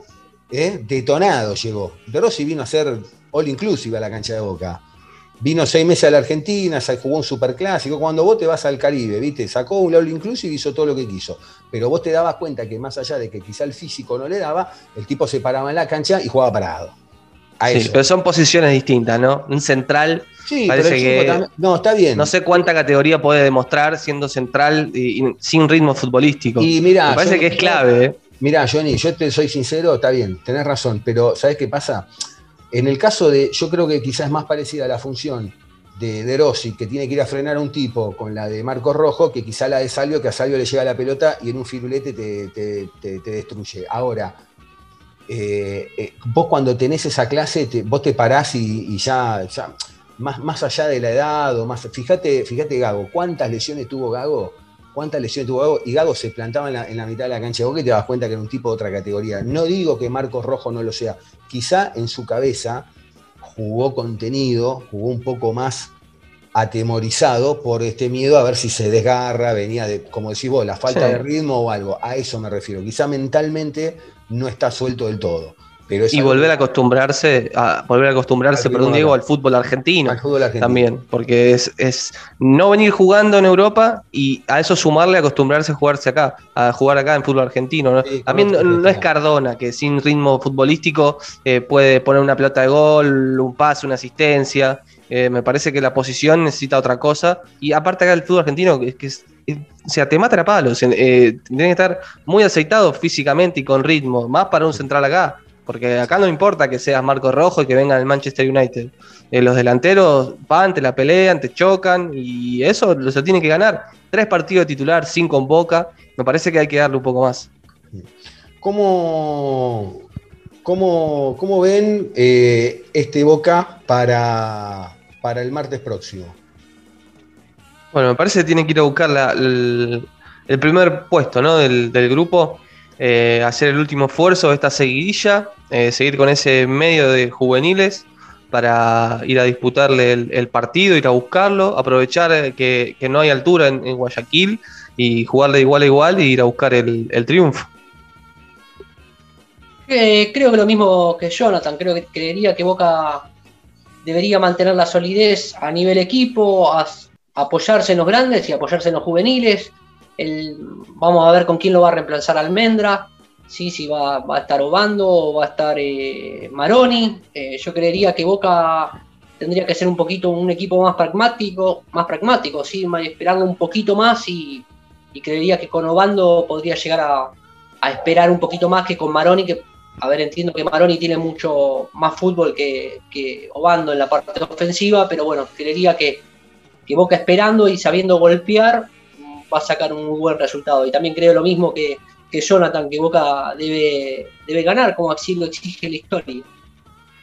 ¿eh? detonado llegó. De Rossi vino a ser all inclusive a la cancha de Boca Vino seis meses a la Argentina, jugó un superclásico. Cuando vos te vas al Caribe, ¿viste? Sacó un All Inclusive y hizo todo lo que quiso. Pero vos te dabas cuenta que más allá de que quizá el físico no le daba, el tipo se paraba en la cancha y jugaba parado. sí, pero son posiciones distintas, ¿no? Un central Sí, parece que. No, está bien. No sé cuánta categoría puede demostrar siendo central y, sin ritmo futbolístico. Y mira, Me parece que es clave. ¿eh? Mira, Johnny, yo te soy sincero, está bien, tenés razón, pero ¿sabes qué pasa? En el caso de, yo creo que quizás es más parecida a la función de, de Rossi, que tiene que ir a frenar a un tipo con la de Marcos Rojo, que quizá la de Salvio, que a Salvio le llega la pelota y en un firulete te, destruye. Ahora, eh, eh, vos cuando tenés esa clase, vos te parás y, ya, ya más, más, allá de la edad, o más, fíjate, fíjate Gago, ¿cuántas lesiones tuvo Gago? ¿Cuántas lesiones tuvo Gago? Y Gago se plantaba en la, mitad de la cancha. Vos que te das cuenta que era un tipo de otra categoría. No digo que Marcos Rojo no lo sea. Quizá en su cabeza jugó contenido, jugó un poco más atemorizado por este miedo a ver si se desgarra, venía de, como decís vos, la falta de ritmo o algo. A eso me refiero. Quizá mentalmente no está suelto del todo y volver a acostumbrarse, a volver a acostumbrarse, perdón, Diego, al fútbol argentino. Al fútbol argentino. También, porque es, es no venir jugando en Europa y a eso sumarle a acostumbrarse a jugarse acá, a jugar acá en fútbol argentino. También no, es Cardona, que sin ritmo futbolístico eh, puede poner una pelota de gol, un pase, una asistencia. Eh, me parece que la posición necesita otra cosa. Y aparte acá el fútbol argentino, que, que es, o sea, te mata a palos. Eh, tiene que estar muy aceitado físicamente y con ritmo, más para un central acá. Porque acá no importa que seas Marco Rojo y que venga del Manchester United. Eh, los delanteros van, te la pelean, te chocan y eso lo se tiene que ganar. Tres partidos de titular, cinco en boca. Me parece que hay que darle un poco más. ¿Cómo, cómo, cómo ven eh, este Boca para, para el martes próximo? Bueno, me parece que tiene que ir a buscar el, primer puesto ¿no? del, del grupo. Eh, hacer el último esfuerzo de esta seguidilla, eh, seguir con ese medio de juveniles para ir a disputarle el, partido, ir a buscarlo, aprovechar eh, que, no hay altura en, Guayaquil y jugarle igual a igual y ir a buscar el, triunfo. creo que lo mismo que Jonathan, creo que creería que Boca debería mantener la solidez a nivel equipo, apoyarse en los grandes y apoyarse en los juveniles, vamos a ver con quién lo va a reemplazar Almendra, ¿sí? si va, a estar Obando o va a estar eh, Maroni. Eh, yo creería que Boca tendría que ser un poquito un equipo más pragmático, más pragmático, ¿sí? esperarlo un poquito más y, creería que con Obando podría llegar a, esperar un poquito más que con Maroni, que a ver, entiendo que Maroni tiene mucho más fútbol que, que Obando en la parte ofensiva, pero bueno, creería que, que Boca esperando y sabiendo golpear va a sacar un muy buen resultado. Y también creo lo mismo que, Jonathan, que Boca debe, debe ganar, como así lo exige la historia.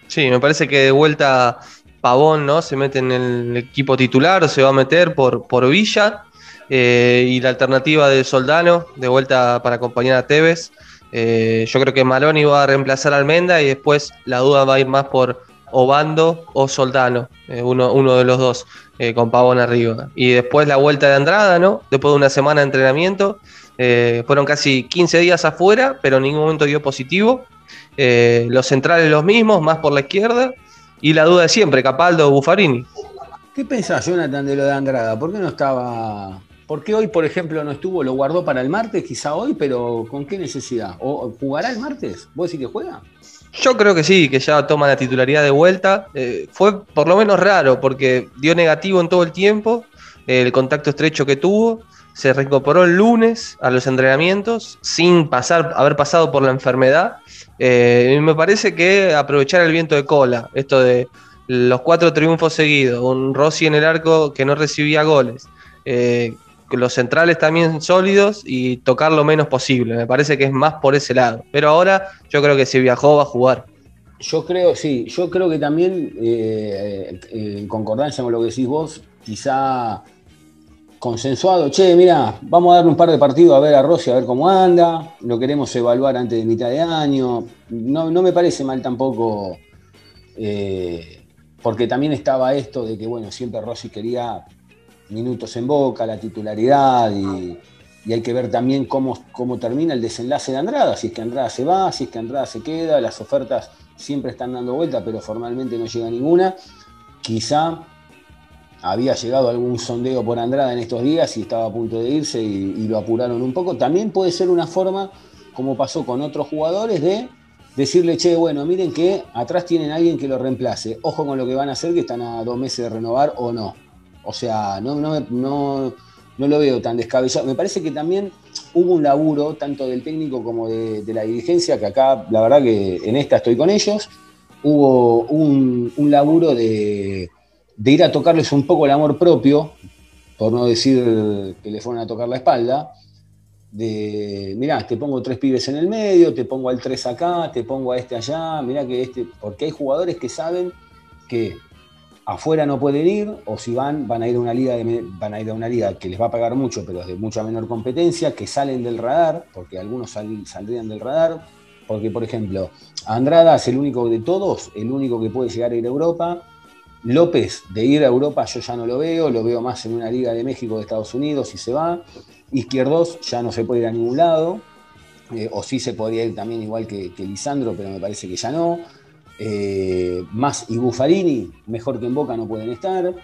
Sí, me parece que de vuelta Pavón ¿no? se mete en el equipo titular, se va a meter por, por Villa. Eh, y la alternativa de Soldano, de vuelta para acompañar a Tevez. Eh, yo creo que Maloni va a reemplazar a Almenda y después la duda va a ir más por Obando o Soldano, eh, uno, uno de los dos. Eh, con Pavón arriba. Y después la vuelta de Andrada, ¿no? Después de una semana de entrenamiento. Eh, fueron casi 15 días afuera, pero en ningún momento dio positivo. Eh, los centrales los mismos, más por la izquierda. Y la duda de siempre, Capaldo o Buffarini. ¿Qué pensás, Jonathan, de lo de Andrada? ¿Por qué no estaba.? ¿Por qué hoy, por ejemplo, no estuvo? ¿Lo guardó para el martes? Quizá hoy, pero ¿con qué necesidad? ¿O jugará el martes? ¿Vos decís que juega? Yo creo que sí, que ya toma la titularidad de vuelta. Eh, fue por lo menos raro porque dio negativo en todo el tiempo, el contacto estrecho que tuvo. Se reincorporó el lunes a los entrenamientos sin pasar, haber pasado por la enfermedad. Eh, me parece que aprovechar el viento de cola, esto de los cuatro triunfos seguidos, un Rossi en el arco que no recibía goles, eh, los centrales también sólidos y tocar lo menos posible. Me parece que es más por ese lado. Pero ahora yo creo que si viajó va a jugar. Yo creo, sí, yo creo que también, eh, eh, en concordancia con lo que decís vos, quizá consensuado, che, mira, vamos a darle un par de partidos a ver a Rossi, a ver cómo anda, lo queremos evaluar antes de mitad de año. No, me parece mal tampoco, eh, porque también estaba esto de que, bueno, siempre Rossi quería minutos en boca, la titularidad y, hay que ver también cómo, cómo termina el desenlace de Andrada, si es que Andrada se va, si es que Andrada se queda, las ofertas siempre están dando vuelta, pero formalmente no llega ninguna. Quizá había llegado algún sondeo por Andrada en estos días y estaba a punto de irse y, lo apuraron un poco. También puede ser una forma, como pasó con otros jugadores, de, decirle, che, bueno, miren que atrás tienen a alguien que lo reemplace. Ojo con lo que van a hacer, que están a dos meses de renovar o no. O sea, no, no, no, no lo veo tan descabellado. Me parece que también hubo un laburo, tanto del técnico como de, la dirigencia, que acá, la verdad que en esta estoy con ellos, hubo un, laburo de, de, ir a tocarles un poco el amor propio, por no decir que le fueron a tocar la espalda, de, mirá, te pongo tres pibes en el medio, te pongo al tres acá, te pongo a este allá, mirá que este, porque hay jugadores que saben que afuera no pueden ir, o si van, van a ir a una liga, van a ir a una liga que les va a pagar mucho, pero es de mucha menor competencia, que salen del radar, porque algunos saldrían del radar, porque por ejemplo, Andrada es el único de todos, el único que puede llegar a ir a Europa. López, de ir a Europa yo ya no lo veo, lo veo más en una liga de México, de Estados Unidos, y se va. Izquierdos ya no se puede ir a ningún lado, eh, o sí se podría ir también igual que, que Lisandro, pero me parece que ya no. Eh, más y Buffarini, mejor que en Boca no pueden estar.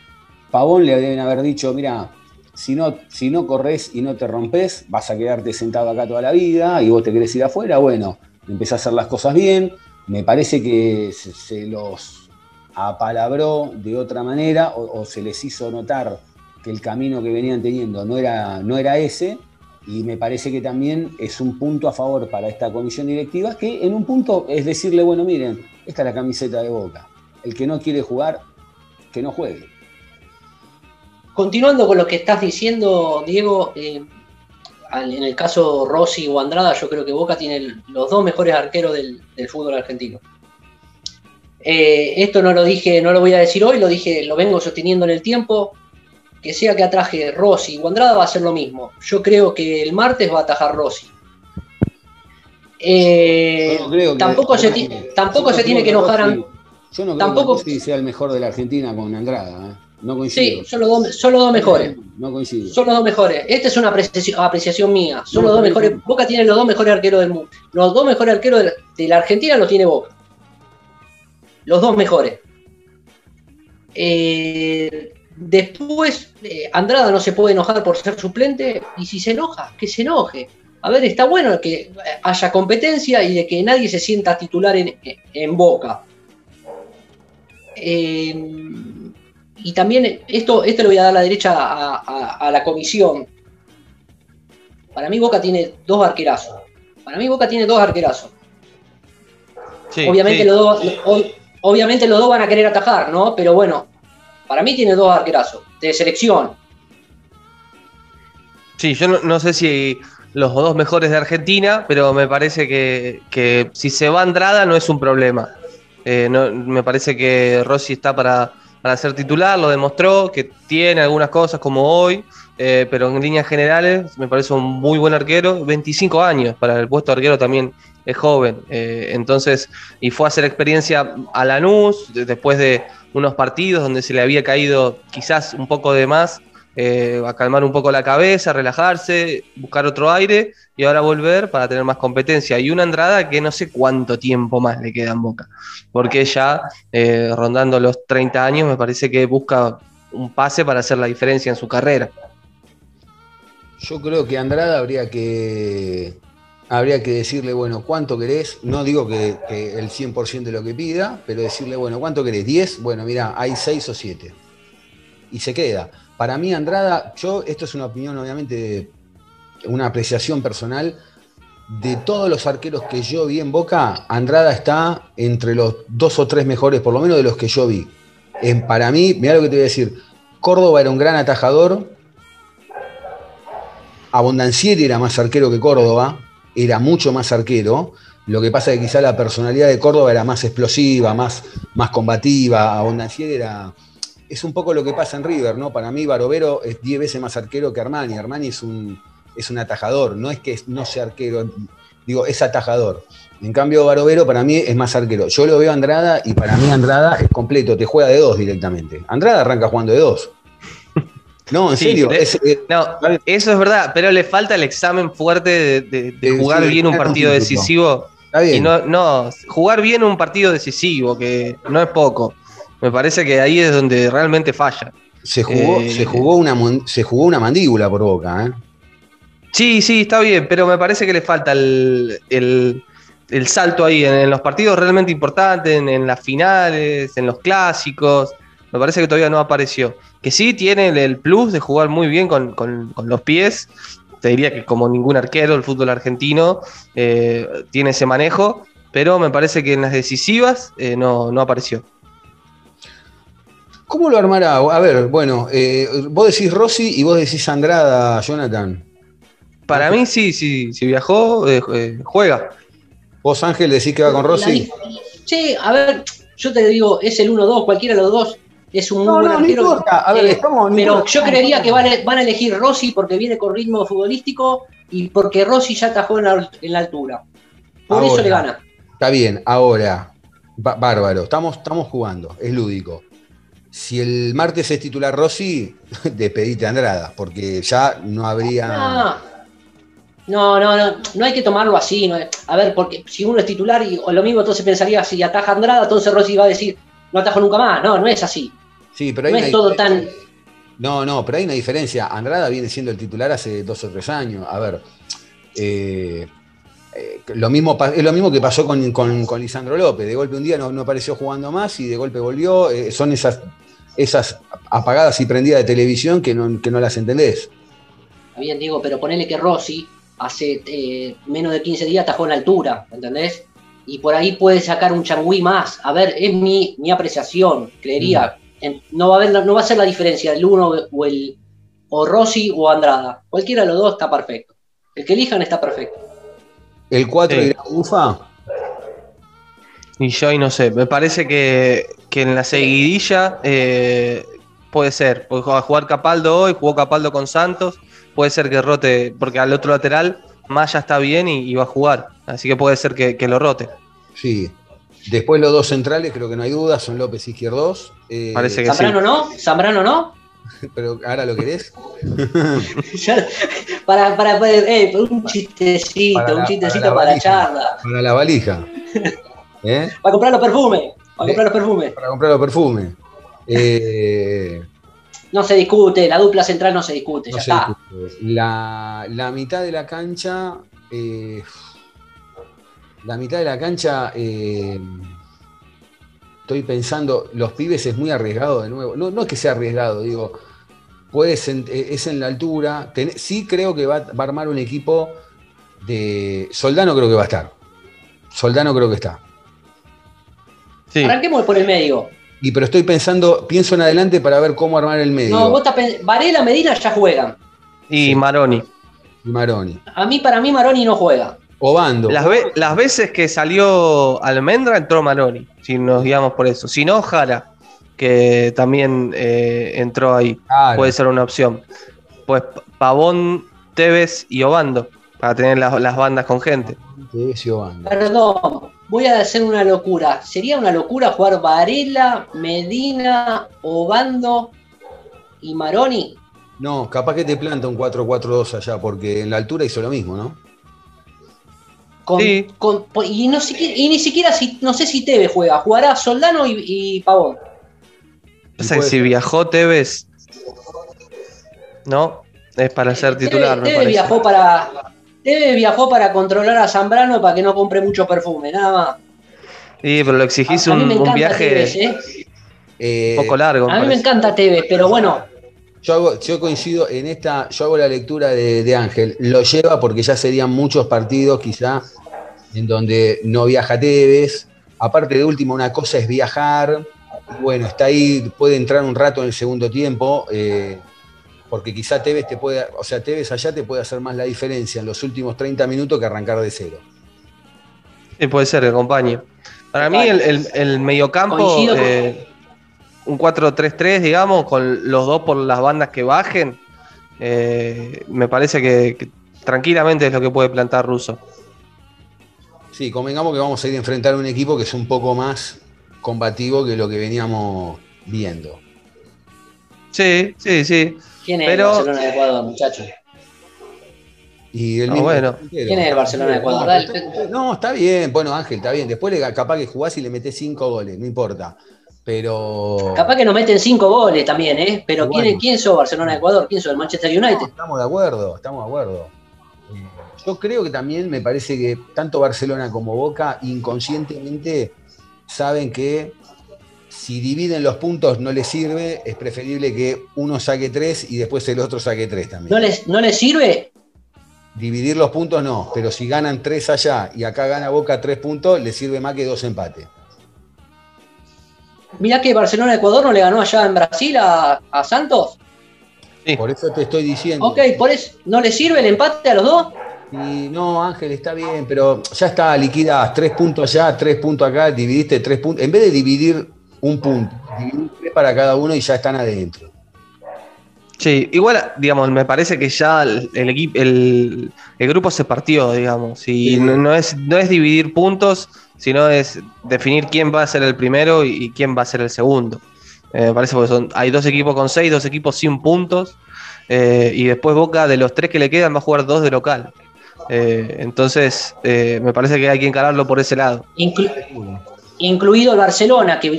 Pavón le deben haber dicho, mira, si no, si no corres y no te rompes, vas a quedarte sentado acá toda la vida y vos te querés ir afuera. Bueno, empecé a hacer las cosas bien. Me parece que se, los apalabró de otra manera o, se les hizo notar que el camino que venían teniendo no era, no era ese y me parece que también es un punto a favor para esta comisión directiva, que en un punto es decirle, bueno, miren, esta es la camiseta de Boca. El que no quiere jugar, que no juegue. Continuando con lo que estás diciendo, Diego, eh, en el caso Rossi o Andrada, yo creo que Boca tiene los dos mejores arqueros del, fútbol argentino. Eh, esto no lo dije, no lo voy a decir hoy, lo dije, lo vengo sosteniendo en el tiempo que sea que atraje Rossi o Andrada va a ser lo mismo. Yo creo que el martes va a atajar Rossi. Eh, tampoco se, tampoco se tiene que enojar. Yo no creo tampoco, que sea el mejor de la Argentina con Andrada. ¿eh? No coincido. Sí, son los, dos, son los dos mejores. No, coincido. Son los dos mejores. Esta es una apreciación, mía. Son los dos mejores. Boca tiene los dos mejores arqueros del mundo. Los dos mejores arqueros de la, Argentina los tiene Boca. Los dos mejores. Eh, Después, eh, Andrada no se puede enojar por ser suplente, y si se enoja, que se enoje. A ver, está bueno que haya competencia y de que nadie se sienta titular en, boca. Em, y también, esto, esto le voy a dar la derecha a, la comisión. Para mí, Boca tiene dos arquerazos. Para mí, Boca tiene dos arquerazos. obviamente, Los dos, obviamente los dos van a querer atajar, ¿no? Pero bueno, para mí tiene dos arquerazos de selección. Sí, yo no, sé si los dos mejores de Argentina, pero me parece que, si se va Andrada no es un problema. Eh, me parece que Rossi está para, ser titular, lo demostró, que tiene algunas cosas como hoy, eh, pero en líneas generales me parece un muy buen arquero, 25 años, para el puesto de arquero también es joven, eh, entonces, y fue a hacer experiencia a Lanús, después de, unos partidos donde se le había caído quizás un poco de más, eh, a calmar un poco la cabeza, relajarse, buscar otro aire y ahora volver para tener más competencia. Y una Andrada que no sé cuánto tiempo más le queda en boca, porque ya eh, rondando los 30 años me parece que busca un pase para hacer la diferencia en su carrera. Yo creo que Andrada habría que habría que decirle, bueno, ¿cuánto querés? No digo que, el 100% de lo que pida, pero decirle, bueno, ¿cuánto querés? ¿10? Bueno, mira, hay 6 o 7. Y se queda. Para mí, Andrada, yo, esto es una opinión, obviamente, una apreciación personal. De todos los arqueros que yo vi en Boca, Andrada está entre los dos o tres mejores, por lo menos de los que yo vi. En, para mí, mira lo que te voy a decir, Córdoba era un gran atajador, Abondancieri era más arquero que Córdoba, era mucho más arquero. Lo que pasa es que quizá la personalidad de Córdoba era más explosiva, más, más combativa. Abondancier era. Es un poco lo que pasa en River, ¿no? Para mí, Barovero es 10 veces más arquero que Armani. Armani es un, es un atajador, no es que no sea arquero, digo, es atajador. En cambio, Barovero para mí es más arquero. Yo lo veo a Andrada y para mí Andrada es completo, te juega de dos directamente. Andrada arranca jugando de dos. No, en serio. Eh, no, eso es verdad, pero le falta el examen fuerte de, jugar bien un partido decisivo. Y no, no, jugar bien un partido decisivo, que no es poco. Me parece que ahí es donde realmente falla. Se jugó, se eh, jugó, una, se jugó una mandíbula por boca, ¿eh? Sí, sí, está bien, pero me parece que le falta el, el salto ahí en, los partidos realmente importantes, en, las finales, en los clásicos. Me parece que todavía no apareció. Que sí tiene el, plus de jugar muy bien con, los pies. Te diría que como ningún arquero, el fútbol argentino eh, tiene ese manejo, pero me parece que en las decisivas eh, no, apareció. ¿Cómo lo armará? A ver, bueno, eh, vos decís Rossi y vos decís Andrada, Jonathan. Para mí sí, sí, si viajó, juega. ¿Vos, Ángel, decís que va con Rossi? Sí, a ver, yo te digo, es el 1-2, cualquiera de los dos es un muy buen arquero. A ver, eh, pero yo creería que van a, elegir Rossi porque viene con ritmo futbolístico y porque Rossi ya atajó en la, altura. Por eso le gana. Está bien, ahora, bárbaro, estamos, estamos jugando, es lúdico. Si el martes es titular Rossi, (laughs) despedite a Andrada, porque ya no habría. No, no, no, no hay que tomarlo así. a ver, porque si uno es titular y o lo mismo, entonces pensaría si ataja Andrada, entonces Rossi va a decir, no atajo nunca más. No, no es así. Sí, pero no es todo tan. No, no, pero hay una diferencia. Andrada viene siendo el titular hace dos o tres años. A ver, eh, eh, lo mismo, es lo mismo que pasó con, con, Lisandro López. De golpe un día no, apareció jugando más y de golpe volvió. Eh, son esas, esas apagadas y prendidas de televisión que no, que no las entendés. Bien, digo, pero ponele que Rossi hace eh, menos de 15 días atajó en la altura, ¿entendés? Y por ahí puede sacar un changüí más. A ver, es mi, apreciación, creería. Mm. no, va a haber, no va a ser la diferencia el uno o el o Rossi o Andrada. Cualquiera de los dos está perfecto. El que elijan está perfecto. ¿El 4 irá UFA? Y yo ahí no sé. Me parece que, en la seguidilla eh, puede ser. Puede jugar Capaldo hoy, jugó Capaldo con Santos puede ser que rote, porque al otro lateral Maya está bien y, va a jugar. Así que puede ser que, lo rote. Sí. Después los dos centrales, creo que no hay duda, son López Izquierdos. Eh, Parece que Zambrano no, Zambrano no. (laughs) Pero ahora lo querés. (laughs) (laughs) para, para, eh, un chistecito, un chistecito para la, charla. Para la valija. ¿Eh? Para comprar los perfumes. Para comprar los perfumes. Para comprar los perfumes. Eh, no se discute, la dupla central no se discute, ya está. La, mitad de la cancha, eh, la mitad de la cancha, eh, estoy pensando, los pibes es muy arriesgado de nuevo. No, no es que sea arriesgado, digo, puedes es en la altura. sí creo que va, va, a armar un equipo de. Soldano creo que va a estar. Soldano creo que está. Sí. Arranquemos por el medio. Y pero estoy pensando, pienso en adelante para ver cómo armar el medio. No, vos Varela, Medina ya juegan. Y Maroni. Y Maroni. A mí, para mí, Maroni no juega. Obando. Las, las veces que salió Almendra entró Maroni, si nos guiamos por eso. Si no, Jara, que también eh, entró ahí. Puede ser una opción. Pues Pavón, Tevez y Obando, para tener las, las bandas con gente. Tevez y Obando. Perdón, voy a hacer una locura. ¿Sería una locura jugar Varela, Medina, Obando y Maroni? No, capaz que te planta un 4-4-2 allá, porque en la altura hizo lo mismo, ¿no? sí. y, no, y, ni siquiera, si, no sé si Tevez juega, jugará Soldano y, Pavón. O sea, si viajó Tevez, no, es para ser titular. Tevez viajó para, Teve viajó para controlar a Zambrano para que no compre mucho perfume, nada más. Sí, pero lo exigís un, viaje ¿eh? Eh, un poco largo. A mí me encanta Tevez, pero bueno. Yo, yo coincido en esta, yo hago la lectura de, Ángel, lo lleva porque ya serían muchos partidos quizá en donde no viaja Tevez. Aparte de último, una cosa es viajar, bueno, está ahí, puede entrar un rato en el segundo tiempo. Eh, porque quizá Tevez te puede, o sea, Tevez allá te puede hacer más la diferencia en los últimos 30 minutos que arrancar de cero. Sí, puede ser, que acompañe. Para mí el, el, mediocampo, eh, un 4-3-3, digamos, con los dos por las bandas que bajen, eh, me parece que, tranquilamente es lo que puede plantar Russo. Sí, convengamos que vamos a ir a enfrentar un equipo que es un poco más combativo que lo que veníamos viendo. Sí, sí, sí. ¿Quién es el Barcelona de Ecuador, muchachos? Y el ah, bueno. ¿Quién es el Barcelona de Ecuador? No, está bien, bueno Ángel, está bien. Después le, capaz que jugás y le metés cinco goles, no importa. Pero. Capaz que nos meten cinco goles también, ¿eh? Pero ¿quién, ¿quién sos Barcelona de Ecuador? ¿Quién sos el Manchester United? estamos de acuerdo, estamos de acuerdo. yo creo que también me parece que tanto Barcelona como Boca inconscientemente saben que si dividen los puntos no les sirve, es preferible que uno saque tres y después el otro saque tres también. ¿No les, no les sirve? Dividir los puntos no, pero si ganan tres allá y acá gana Boca tres puntos, les sirve más que dos empates. Mirá que Barcelona-Ecuador no le ganó allá en Brasil a, a Santos. Sí. Por eso te estoy diciendo. Ok, por eso, ¿no le sirve el empate a los dos? Y no, Ángel, está bien, pero ya está, liquidas tres puntos allá, tres puntos acá, dividiste tres puntos. En vez de dividir un punto, dividir tres para cada uno y ya están adentro. Sí, igual, digamos, me parece que ya el, el, el, el grupo se partió, digamos, y sí. no, no, es, no es dividir puntos, sino es definir quién va a ser el primero y, y quién va a ser el segundo. Eh, me parece porque son, hay dos equipos con seis, dos equipos sin puntos, eh, y después Boca, de los tres que le quedan, va a jugar dos de local. Eh, entonces, eh, me parece que hay que encararlo por ese lado. Inclu incluido el Barcelona, que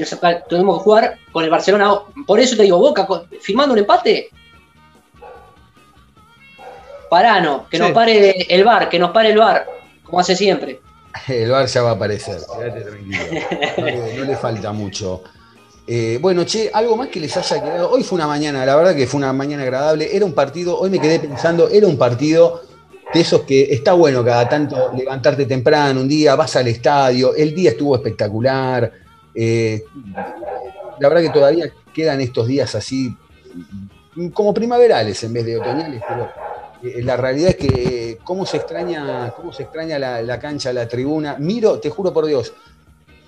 tenemos que jugar con el Barcelona. Por eso te digo, Boca, firmando un empate. Parano, que sí. nos pare el bar, que nos pare el bar, como hace siempre. (laughs) El bar ya va a aparecer, tranquilo. No le, no le falta mucho. Eh, bueno, che, algo más que les haya quedado. Hoy fue una mañana, la verdad que fue una mañana agradable. Era un partido, hoy me quedé pensando, era un partido de esos que está bueno cada tanto levantarte temprano un día, vas al estadio, el día estuvo espectacular. Eh, la verdad que todavía quedan estos días así como primaverales en vez de otoñales, pero eh, la realidad es que cómo se extraña, cómo se extraña la, la cancha, la tribuna. Miro, te juro por Dios,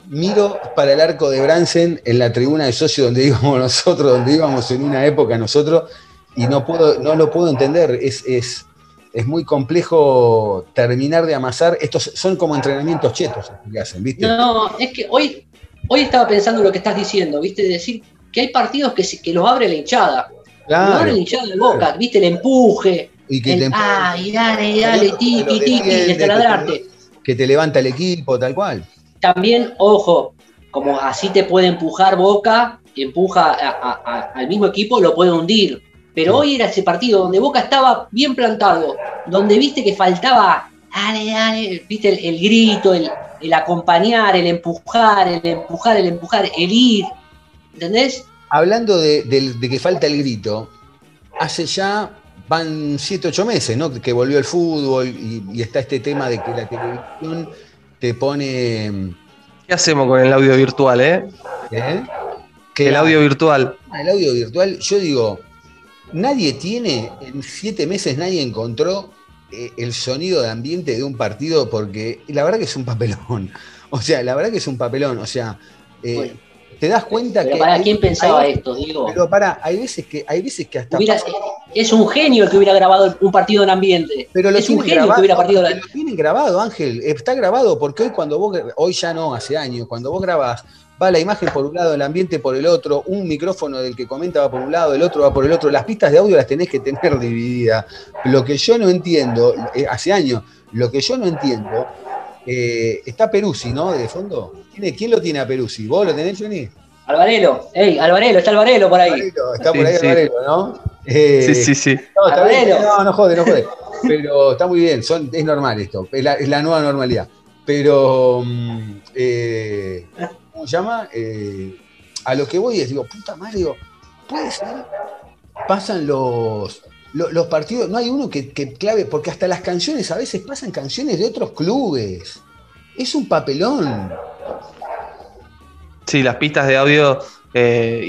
miro para el arco de Bransen en la tribuna de socio donde (laughs) íbamos nosotros, donde íbamos en una época nosotros, y no, puedo, no lo puedo entender. Es, es, es muy complejo terminar de amasar. Estos son como entrenamientos chetos que hacen, ¿viste? No, es que hoy, hoy estaba pensando lo que estás diciendo, ¿viste? De decir que hay partidos que, que los abre la hinchada. Claro, los abre la hinchada de boca, claro. ¿viste? El empuje. Y que el, te ay, dale, dale. Que te levanta el equipo, tal cual también, ojo, como así te puede empujar Boca, empuja a, a, a, al mismo equipo, lo puede hundir. Pero hoy era ese partido donde Boca estaba bien plantado, donde viste que faltaba, dale, dale, viste el, el grito, el, el, acompañar, el empujar, el empujar, el empujar, el ir. ¿Entendés? Hablando de, de, de que falta el grito, hace ya van 7, 8 meses, ¿no? Que volvió el fútbol y, y está este tema de que la televisión te pone. ¿Qué hacemos con el audio virtual, eh? ¿Eh? El audio virtual. El audio virtual, yo digo, nadie tiene, en siete meses nadie encontró eh, el sonido de ambiente de un partido porque la verdad que es un papelón. (laughs) O sea, la verdad que es un papelón. O sea, eh, bueno, te das cuenta pero que. ¿Para hay, quién pensaba hay, esto, digo? Pero para, hay veces que, hay veces que hasta. Hubiera, es un genio el que hubiera grabado un partido en ambiente. Pero es un genio grabado, que hubiera partido. Lo tienen grabado, Ángel. Está grabado porque hoy cuando vos, hoy ya no, hace años, cuando vos grabás, va la imagen por un lado, el ambiente por el otro, un micrófono del que comenta va por un lado, el otro va por el otro. Las pistas de audio las tenés que tener (laughs) divididas. Lo que yo no entiendo, eh, hace años, lo que yo no entiendo, eh, está Peruzzi, ¿no? De fondo. ¿Quién, ¿Quién, lo tiene a Peruzzi? ¿Vos lo tenés, Johnny? Alvarelo, ey, Alvarelo, está Alvarelo por ahí. Alvarelo, está por ahí sí, Alvarelo, ¿no? Eh, sí, sí, sí. No, está bien, no, no jode, no jode. (laughs) Pero está muy bien, son, es normal esto, es la, es la nueva normalidad. Pero, eh, ¿cómo se llama? Eh, a lo que voy es, digo, puta madre, digo, puede ser. Pasan los, los, partidos, no hay uno que, clave, porque hasta las canciones a veces pasan canciones de otros clubes. Es un papelón. Sí, las pistas de audio eh,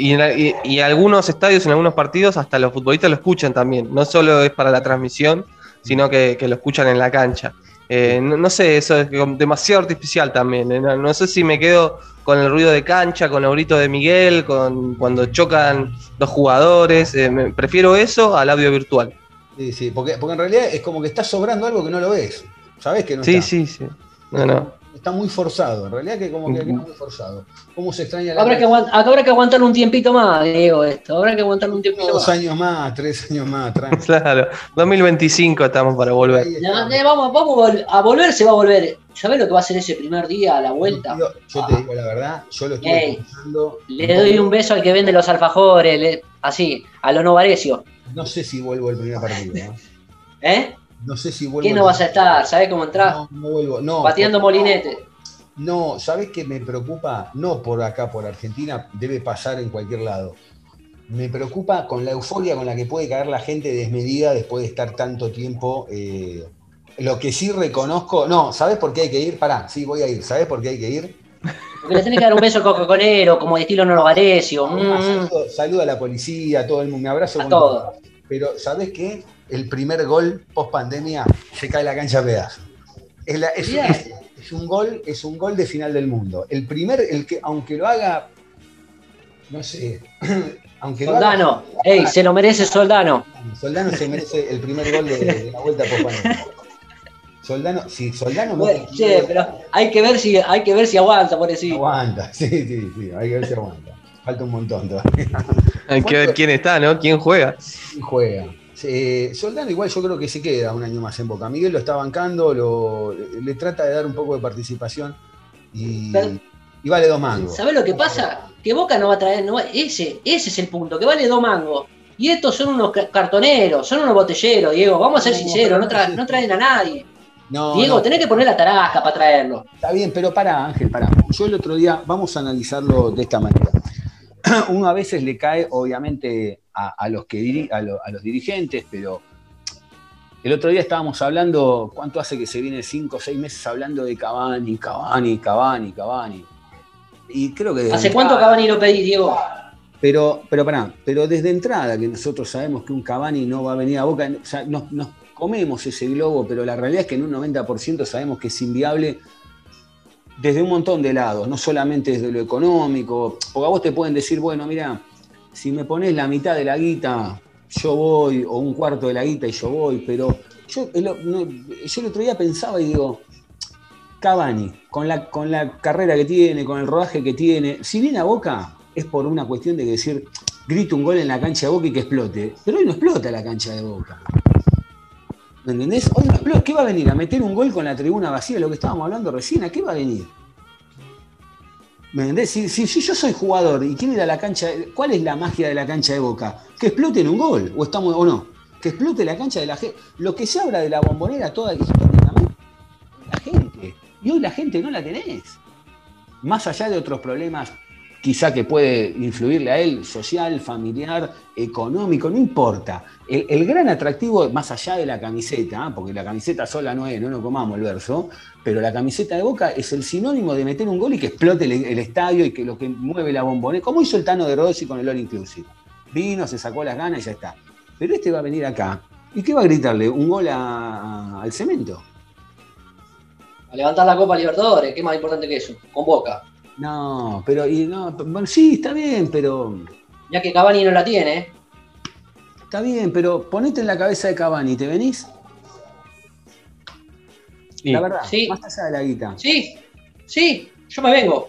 y, algunos estadios, en algunos partidos, hasta los futbolistas lo escuchan también. No solo es para la transmisión, sino que lo escuchan en la cancha. Eh, no, no, sé, eso es demasiado artificial también. Eh. No, no, sé si me quedo con el ruido de cancha, con el grito de Miguel, con cuando chocan los jugadores. Eh, me, prefiero eso al audio virtual. Sí, sí, porque, porque en realidad es como que está sobrando algo que no lo ves. ¿Sabes que no sí, está? Sí, sí, sí. No, no está muy forzado, en realidad que como que queda muy forzado. ¿Cómo se extraña la habrá que, habrá que aguantar un tiempito más, Diego, esto. Habrá que aguantar un tiempito Dos más. años más, tres años más, tranquilo. (laughs) claro, 2025 estamos para volver. No, vamos, vamos a volver, se va a volver. ¿Sabés lo que va a ser ese primer día a la vuelta? Yo, yo te digo la verdad, yo lo estoy Ey, escuchando. Le doy un beso al que vende los alfajores, le, así, a lo Novarecio. No sé si vuelvo el primer partido. ¿no? ¿Eh? No sé si vuelvo. ¿Qué no vas a estar? ¿Sabés cómo entrar? No, no vuelvo. No, Pateando molinete. No, ¿sabés qué me preocupa? No por acá, por Argentina, debe pasar en cualquier lado. Me preocupa con la euforia con la que puede caer la gente desmedida después de estar tanto tiempo. eh, lo que sí reconozco, no, ¿sabés por qué hay que ir? Pará, sí, voy a ir. ¿Sabés por qué hay que ir? Porque le tenés que dar un beso al coconero, como de estilo Novarecio. Ah, Mm, saludo, saludo a la policía, a todo el mundo, me abrazo A con todo. Pero, ¿sabés qué? El primer gol post pandemia se cae la cancha a pedazos. Es, la- es- es- es un gol, es un gol de final del mundo. El primer, el que, aunque lo haga, no sé, (clears throat) aunque lo haga- Soldano. Ey, se lo merece Soldano. Soldano se merece el primer gol de, de la vuelta post pandemia. Soldano, si Soldano Bueno, che, pero hay que ver si, hay que ver si aguanta, por decir. Aguanta, (laughs) sí, sí, sí, hay que ver si aguanta. Falta un montón todavía. Hay que ver quién está, ¿no? ¿Quién juega? Y juega. Eh, Soldano igual yo creo que se queda un año más en Boca. Miguel lo está bancando, lo, le trata de dar un poco de participación y, vale dos mangos. ¿Sabés lo que pasa? Que Boca no va a traer. no va- ese, ese es el punto, que vale dos mangos. Y estos son unos ca- cartoneros, son unos botelleros, Diego. Vamos a ser No, sinceros, no, tra- no traen a nadie. No, Diego, no, tenés que poner la tarasca para traerlo. está bien, pero pará, Ángel, pará. Yo el otro día, vamos a analizarlo de esta manera. (clears throat) Uno a veces le cae, obviamente, a, a los, que diri- a, lo- a los dirigentes, pero el otro día estábamos hablando, ¿cuánto hace que se viene cinco o seis meses hablando de Cavani, Cavani, Cavani, Cavani? Y creo que... ¿Hace cuánto Cavani lo pedís, Diego? Pero, pero pará, pero desde entrada que nosotros sabemos que un Cavani no va a venir a Boca, o sea, nos, nos comemos ese globo, pero la realidad es que en un 90% sabemos que es inviable desde un montón de lados, no solamente desde lo económico, porque a vos te pueden decir, bueno, mira, si me pones la mitad de la guita, yo voy, o un cuarto de la guita y yo voy, pero yo el, no, el otro día pensaba y digo, Cavani, con la, con la carrera que tiene, con el rodaje que tiene, si viene a Boca es por una cuestión de decir, grita un gol en la cancha de Boca y que explote, pero hoy no explota la cancha de Boca. ¿Me entendés? Hoy no explota. ¿Qué va a venir? ¿A meter un gol con la tribuna vacía? Lo que estábamos hablando recién, ¿a qué va a venir? ¿Me entendés? Si, yo soy jugador y quiero ir a la cancha, ¿cuál es la magia de la cancha de Boca? Que explote en un gol, o estamos, o no. Que explote la cancha de la gente. Lo que se habla de la bombonera toda históricamente, la gente. Y hoy la gente no la tenés. Más allá de otros problemas, quizá que puede influirle a él, social, familiar, económico, no importa. El, gran atractivo, más allá de la camiseta, ¿ah? porque la camiseta sola no es, no nos comamos el verso, pero la camiseta de Boca es el sinónimo de meter un gol y que explote el, estadio y que lo que mueve la bombonera, como hizo el Tano de Rossi con el All Inclusive. Vino, se sacó las ganas y ya está. Pero este va a venir acá. ¿Y qué va a gritarle? ¿Un gol al cemento? A levantar la Copa Libertadores, ¿qué más importante que eso? Con Boca. No, pero y no, bueno, sí, está bien, pero Ya que Cavani no la tiene, está bien, pero ponete en la cabeza de Cavani, ¿te venís? La verdad, Sí. más allá de la guita. Sí, sí, yo me vengo.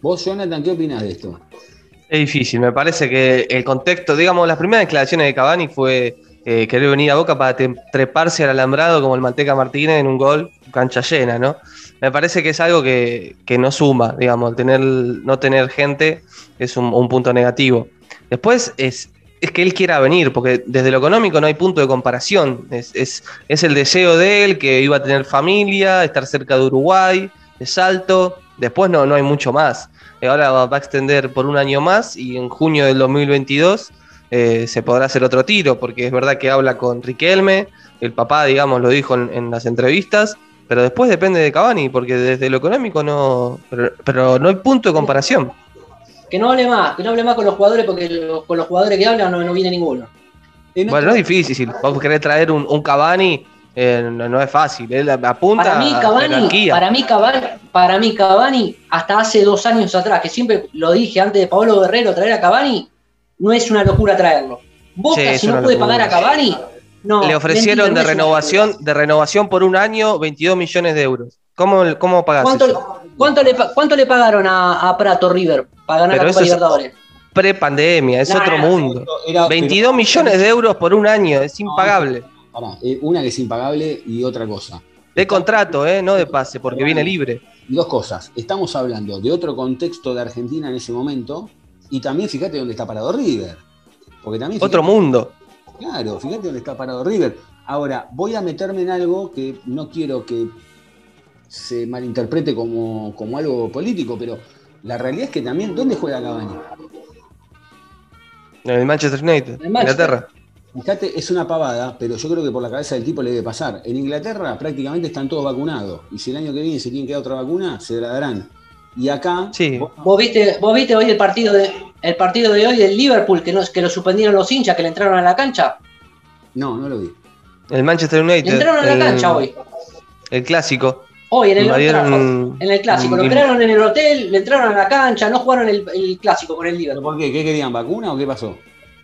Vos, Jonathan, ¿qué opinás de esto? Es difícil, me parece que el contexto, digamos, las primeras declaraciones de Cavani fue eh, querer venir a Boca para treparse al alambrado como el Manteca Martínez en un gol, cancha llena, ¿no? Me parece que es algo que, que no suma, digamos, tener, no tener gente es un, un punto negativo. Después es, es que él quiera venir, porque desde lo económico no hay punto de comparación, es, es, es el deseo de él que iba a tener familia, estar cerca de Uruguay, de Salto, después no, no hay mucho más. Eh, Ahora va a extender por un año más y en junio del 2022 eh, se podrá hacer otro tiro, porque es verdad que habla con Riquelme, el papá, digamos, lo dijo en las entrevistas, pero después depende de Cavani, porque desde lo económico no. Pero, pero no hay punto de comparación. Que no hable más, que no hable más con los jugadores, porque lo- con los jugadores que hablan no, no viene ninguno. En Bueno, no es difícil, si vos querés traer un, un Cavani, eh, no, no es fácil, él apunta Para mí, Cavani, para mí, Cavani, para mí, Cavani, hasta hace dos años atrás, que siempre lo dije antes de Pablo Guerrero, traer a Cavani, no es una locura traerlo. Boca, Sí, si no puede locura. pagar a Cavani, no. Le ofrecieron de renovación, de renovación por un año 22 millones de euros. ¿Cómo, cómo pagás eso? ¿Cuánto, cuánto le, pa- cuánto le pagaron a, a Prato River para ganar Pero la Copa es- Libertadores? Pre-pandemia, es Nah, otro mundo. era- 22 pero- millones de euros por un año, es impagable. Pará, eh, una que es impagable y otra cosa. De contrato, ¿eh? no de pase, porque viene libre. Dos cosas. Estamos hablando de otro contexto de Argentina en ese momento y también fíjate dónde está parado River. Porque también Otro fíjate- mundo. Claro, fíjate dónde está parado River. Ahora, voy a meterme en algo que no quiero que se malinterprete como, como algo político, pero la realidad es que también, ¿dónde juega Cavani? En el Manchester United, En. Inglaterra. Fíjate, es una pavada, pero yo creo que por la cabeza del tipo le debe pasar. En Inglaterra prácticamente están todos vacunados. Y si el año que viene se tienen que dar otra vacuna, se la darán. Y acá. Sí. vos- ¿Vos viste, vos viste hoy el partido de el partido de hoy del Liverpool que, nos, que lo suspendieron los hinchas que le entraron a la cancha? No, no lo vi. El Manchester Le United. entraron a la el- cancha hoy. El clásico. Hoy en el Trafford, en el clásico. Lo esperaron en el hotel, le entraron a la cancha, no jugaron el, el clásico con el ¿Pero Liverpool. por qué? ¿Qué querían? ¿Vacuna o qué pasó?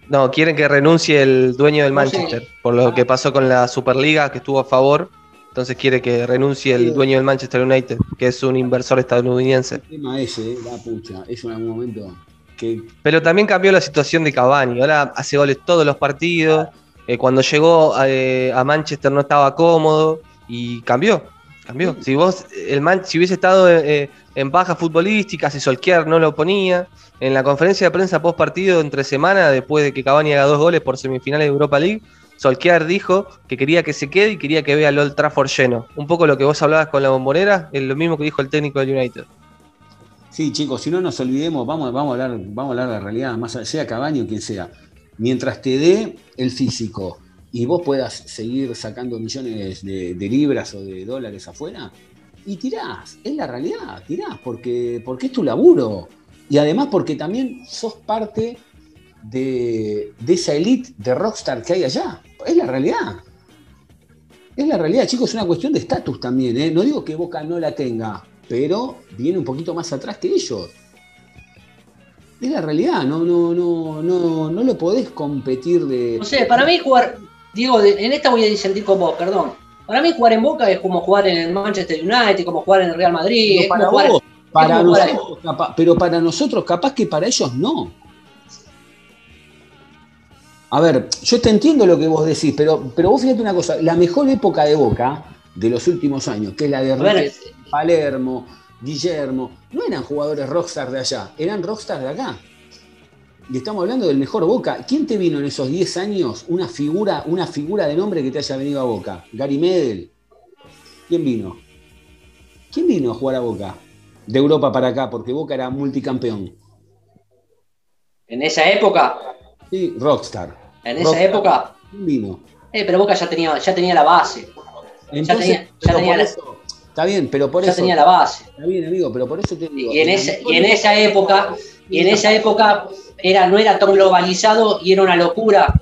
No, quieren que renuncie el dueño del. Manchester, por lo que pasó con la Superliga, que estuvo a favor. Entonces quiere que renuncie el dueño del Manchester United, que es un inversor estadounidense. El tema ese, eh, la pucha. Eso en algún momento. Que Pero también cambió la situación de Cavani. Ahora hace goles todos los partidos. Eh, cuando llegó eh, a Manchester no estaba cómodo y cambió. Cambió. Si vos, el Man- si hubiese estado en baja futbolística, si Solskjaer no lo ponía, en la conferencia de prensa post partido entre semana, después de que Cavani haga dos goles por semifinales de Europa League, Solskjaer dijo que quería que se quede y quería que vea el Old Trafford lleno. Un poco lo que vos hablabas con la bombonera, lo mismo que dijo el técnico del United. Sí, chicos, si no nos olvidemos, vamos, vamos, a, hablar, vamos a hablar de la realidad, más sea Cabaño o quien sea. Mientras te dé el físico y vos puedas seguir sacando millones de, de libras o de dólares afuera, y tirás, es la realidad, tirás, porque, porque es tu laburo. Y además porque también sos parte de, de esa elite de rockstar que hay allá. Es la realidad. Es la realidad, chicos, es una cuestión de estatus también. ¿eh? No digo que Boca no la tenga, pero viene un poquito más atrás que ellos. Es la realidad, no, no, no, no, no lo podés competir de. No sé, para mí jugar, Diego, en esta voy a disentir con vos, perdón. Para mí jugar en Boca es como jugar en el Manchester United, como jugar en el Real Madrid, Pero es para como jugar- vos, para como jugar- nosotros, capaz- pero para nosotros, capaz que para ellos no. A ver, yo te entiendo lo que vos decís, pero, pero vos fíjate una cosa, la mejor época de Boca de los últimos años, que es la de Enrique Palermo, Guillermo, no eran jugadores rockstar de allá, eran rockstar de acá. Y estamos hablando del mejor Boca. ¿Quién te vino en esos 10 años una figura, una figura de nombre que te haya venido a Boca? Gary Medel. ¿Quién vino? ¿Quién vino a jugar a Boca? De Europa para acá, porque Boca era multicampeón. en esa época, Sí, Rockstar. En esa época, ¿Quién vino? eh, pero Boca ya tenía, ya tenía la base, Entonces, tenía- ya pero tenía por la- eso- está bien, pero por ya eso. tenía la base. Está bien, amigo, pero por eso te digo. Y en, mejor y en esa época, y en esa época era, no era tan globalizado y era una locura.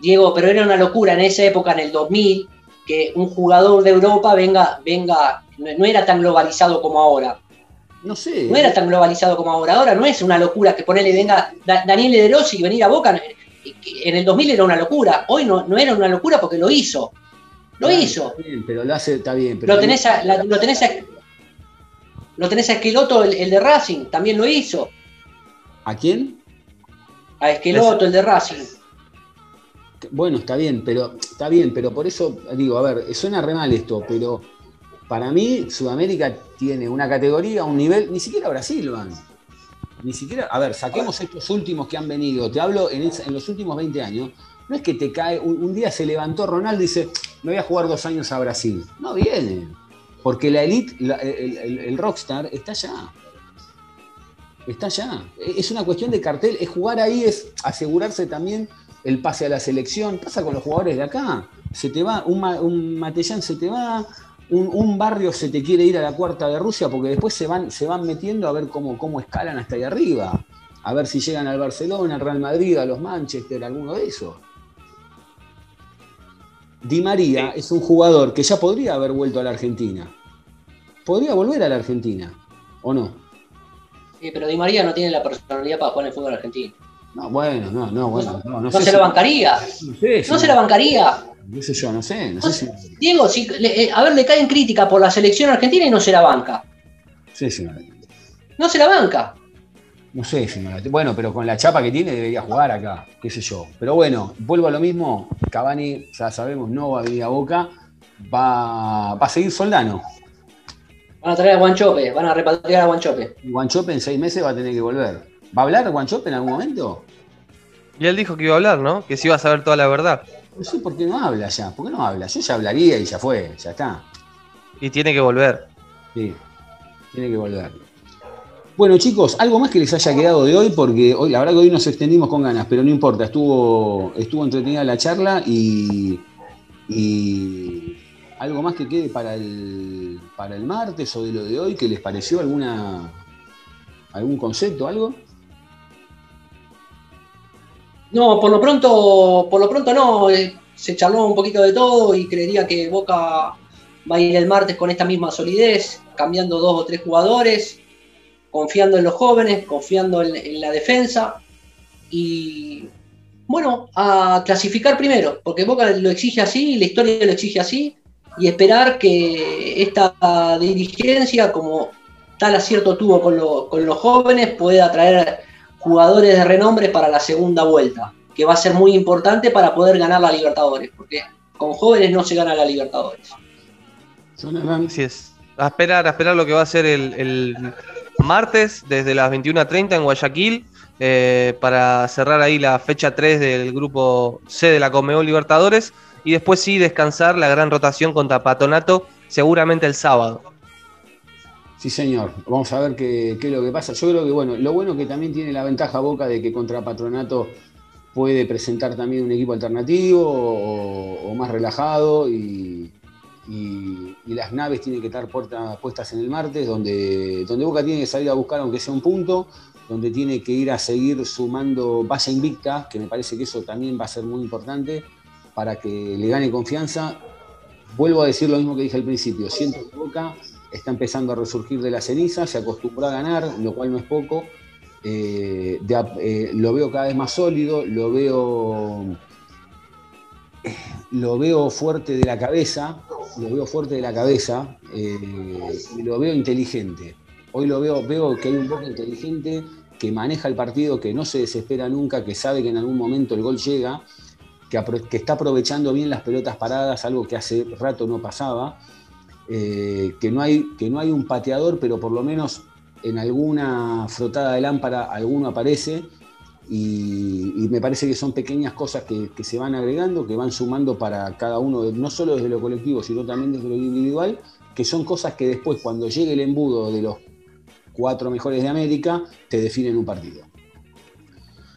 Diego, pero era una locura en esa época, en el 2000, que un jugador de Europa venga, venga, no era tan globalizado como ahora. No sé. No era tan globalizado como ahora. Ahora no es una locura que ponerle venga Da- Daniel De Rossi y venir a Boca. En el 2000 era una locura. Hoy no, no era una locura porque lo hizo. Lo Claro, hizo. Está bien, pero lo hace, está bien. Pero Lo tenés a, la- lo tenés a, lo tenés a Esqueloto, el, el de Racing, también lo hizo. ¿A quién? A Esqueloto, el de Racing. Bueno, está bien, pero está bien, pero por eso digo, a ver, suena re mal esto, pero para mí Sudamérica tiene una categoría, un nivel, ni siquiera Brasil van. Ni siquiera, a ver, saquemos estos últimos que han venido, te hablo en, los últimos 20 años, no es que te cae, un, día se levantó Ronaldo y dice, me voy a jugar dos años a Brasil. No viene, porque la elite, el, rockstar está allá. Está allá. Es una cuestión de cartel, es jugar ahí, es asegurarse también el pase a la selección. Pasa con los jugadores de acá. Se te va, un Matellán se te va, un, un barrio se te quiere ir a la cuarta de Rusia porque después se van, se van metiendo a ver cómo, cómo escalan hasta ahí arriba. A ver si llegan al Barcelona, al Real Madrid, a los Manchester, alguno de esos. Di María es un jugador que ya podría haber vuelto a la Argentina. Podría volver a la Argentina, ¿o no? Sí, pero Di María no tiene la personalidad para jugar en el fútbol argentino. No, bueno, no, no, bueno, no, no, se si- lo bancaría. No sé, No se la bancaría. No sé yo, no sé, no sé si. Diego, si, le- eh, a ver, le caen crítica por la selección argentina y no se la banca. Sí, sí, no, No se la banca. no sé si no la- Bueno, pero con la chapa que tiene debería jugar acá, qué sé yo. Pero bueno, vuelvo a lo mismo. Cavani, ya sabemos, no va a venir a Boca. Va, va a seguir Soldano. Van a traer a Guanchope, van a repatriar a Guanchope. Y Guanchope en seis meses va a tener que volver. ¿Va a hablar Guanchope en algún momento? Y él dijo que iba a hablar, ¿no? Que se iba a saber toda la verdad. No sé por qué no habla ya. ¿Por qué no habla? Yo ya hablaría y ya fue, ya está. Y tiene que volver. Sí, tiene que volver. Bueno, chicos, algo más que les haya quedado de hoy, porque hoy, la verdad que hoy nos extendimos con ganas, pero no importa, estuvo, estuvo entretenida la charla y, y algo más que quede para el, para el martes o de lo de hoy, que les pareció alguna algún concepto, algo. No, por lo pronto, por lo pronto no. eh, Se charló un poquito de todo y creería que Boca va a ir el martes con esta misma solidez, cambiando dos o tres jugadores, confiando en los jóvenes, confiando en, en la defensa y bueno, a clasificar primero, porque Boca lo exige así, la historia lo exige así, y esperar que esta dirigencia, como tal acierto tuvo con, lo- con los jóvenes, pueda traer jugadores de renombre para la segunda vuelta, que va a ser muy importante para poder ganar la Libertadores, porque con jóvenes no se gana la Libertadores. Así es. A esperar, a esperar lo que va a ser el, el martes desde las 21.30 en Guayaquil eh, para cerrar ahí la fecha 3 del grupo C de la Comebol Libertadores y después sí descansar la gran rotación contra Patonato seguramente el sábado. Sí, señor. Vamos a ver qué, es lo que pasa. Yo creo que, bueno, lo bueno que también tiene la ventaja Boca de que contra Patronato puede presentar también un equipo alternativo o, más relajado y las naves tienen que estar puerta- puestas en el martes, donde, donde Boca tiene que salir a buscar aunque sea un punto, donde tiene que ir a seguir sumando base invicta, que me parece que eso también va a ser muy importante para que le gane confianza. Vuelvo a decir lo mismo que dije al principio, siento que Boca está empezando a resurgir de la ceniza, se acostumbró a ganar, lo cual no es poco. Eh, eh, lo veo cada vez más sólido, lo veo, lo veo fuerte de la cabeza, lo veo fuerte de la cabeza eh, lo veo inteligente. Hoy lo veo, veo que hay un Boca inteligente que maneja el partido, que no se desespera nunca, que sabe que en algún momento el gol llega, que está aprovechando bien las pelotas paradas, algo que hace rato no pasaba eh, que, no hay, que no hay un pateador, pero por lo menos en alguna frotada de lámpara alguno aparece. Y, me parece que son pequeñas cosas que, que se van agregando, que van sumando para cada uno, no solo desde lo colectivo, sino también desde lo individual, que son cosas que después, cuando llegue el embudo de los cuatro mejores de América, te definen un partido.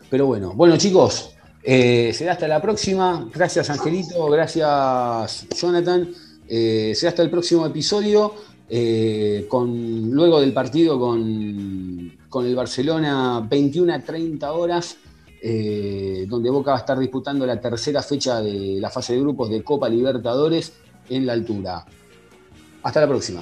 Pero bueno, bueno chicos, eh, será hasta la próxima. Gracias Angelito, gracias Jonathan. Eh, será hasta el próximo episodio, eh, con, luego del partido con, con el Barcelona, 21 a 30 horas, eh, donde Boca va a estar disputando la tercera fecha de la fase de grupos de Copa Libertadores en la altura. Hasta la próxima.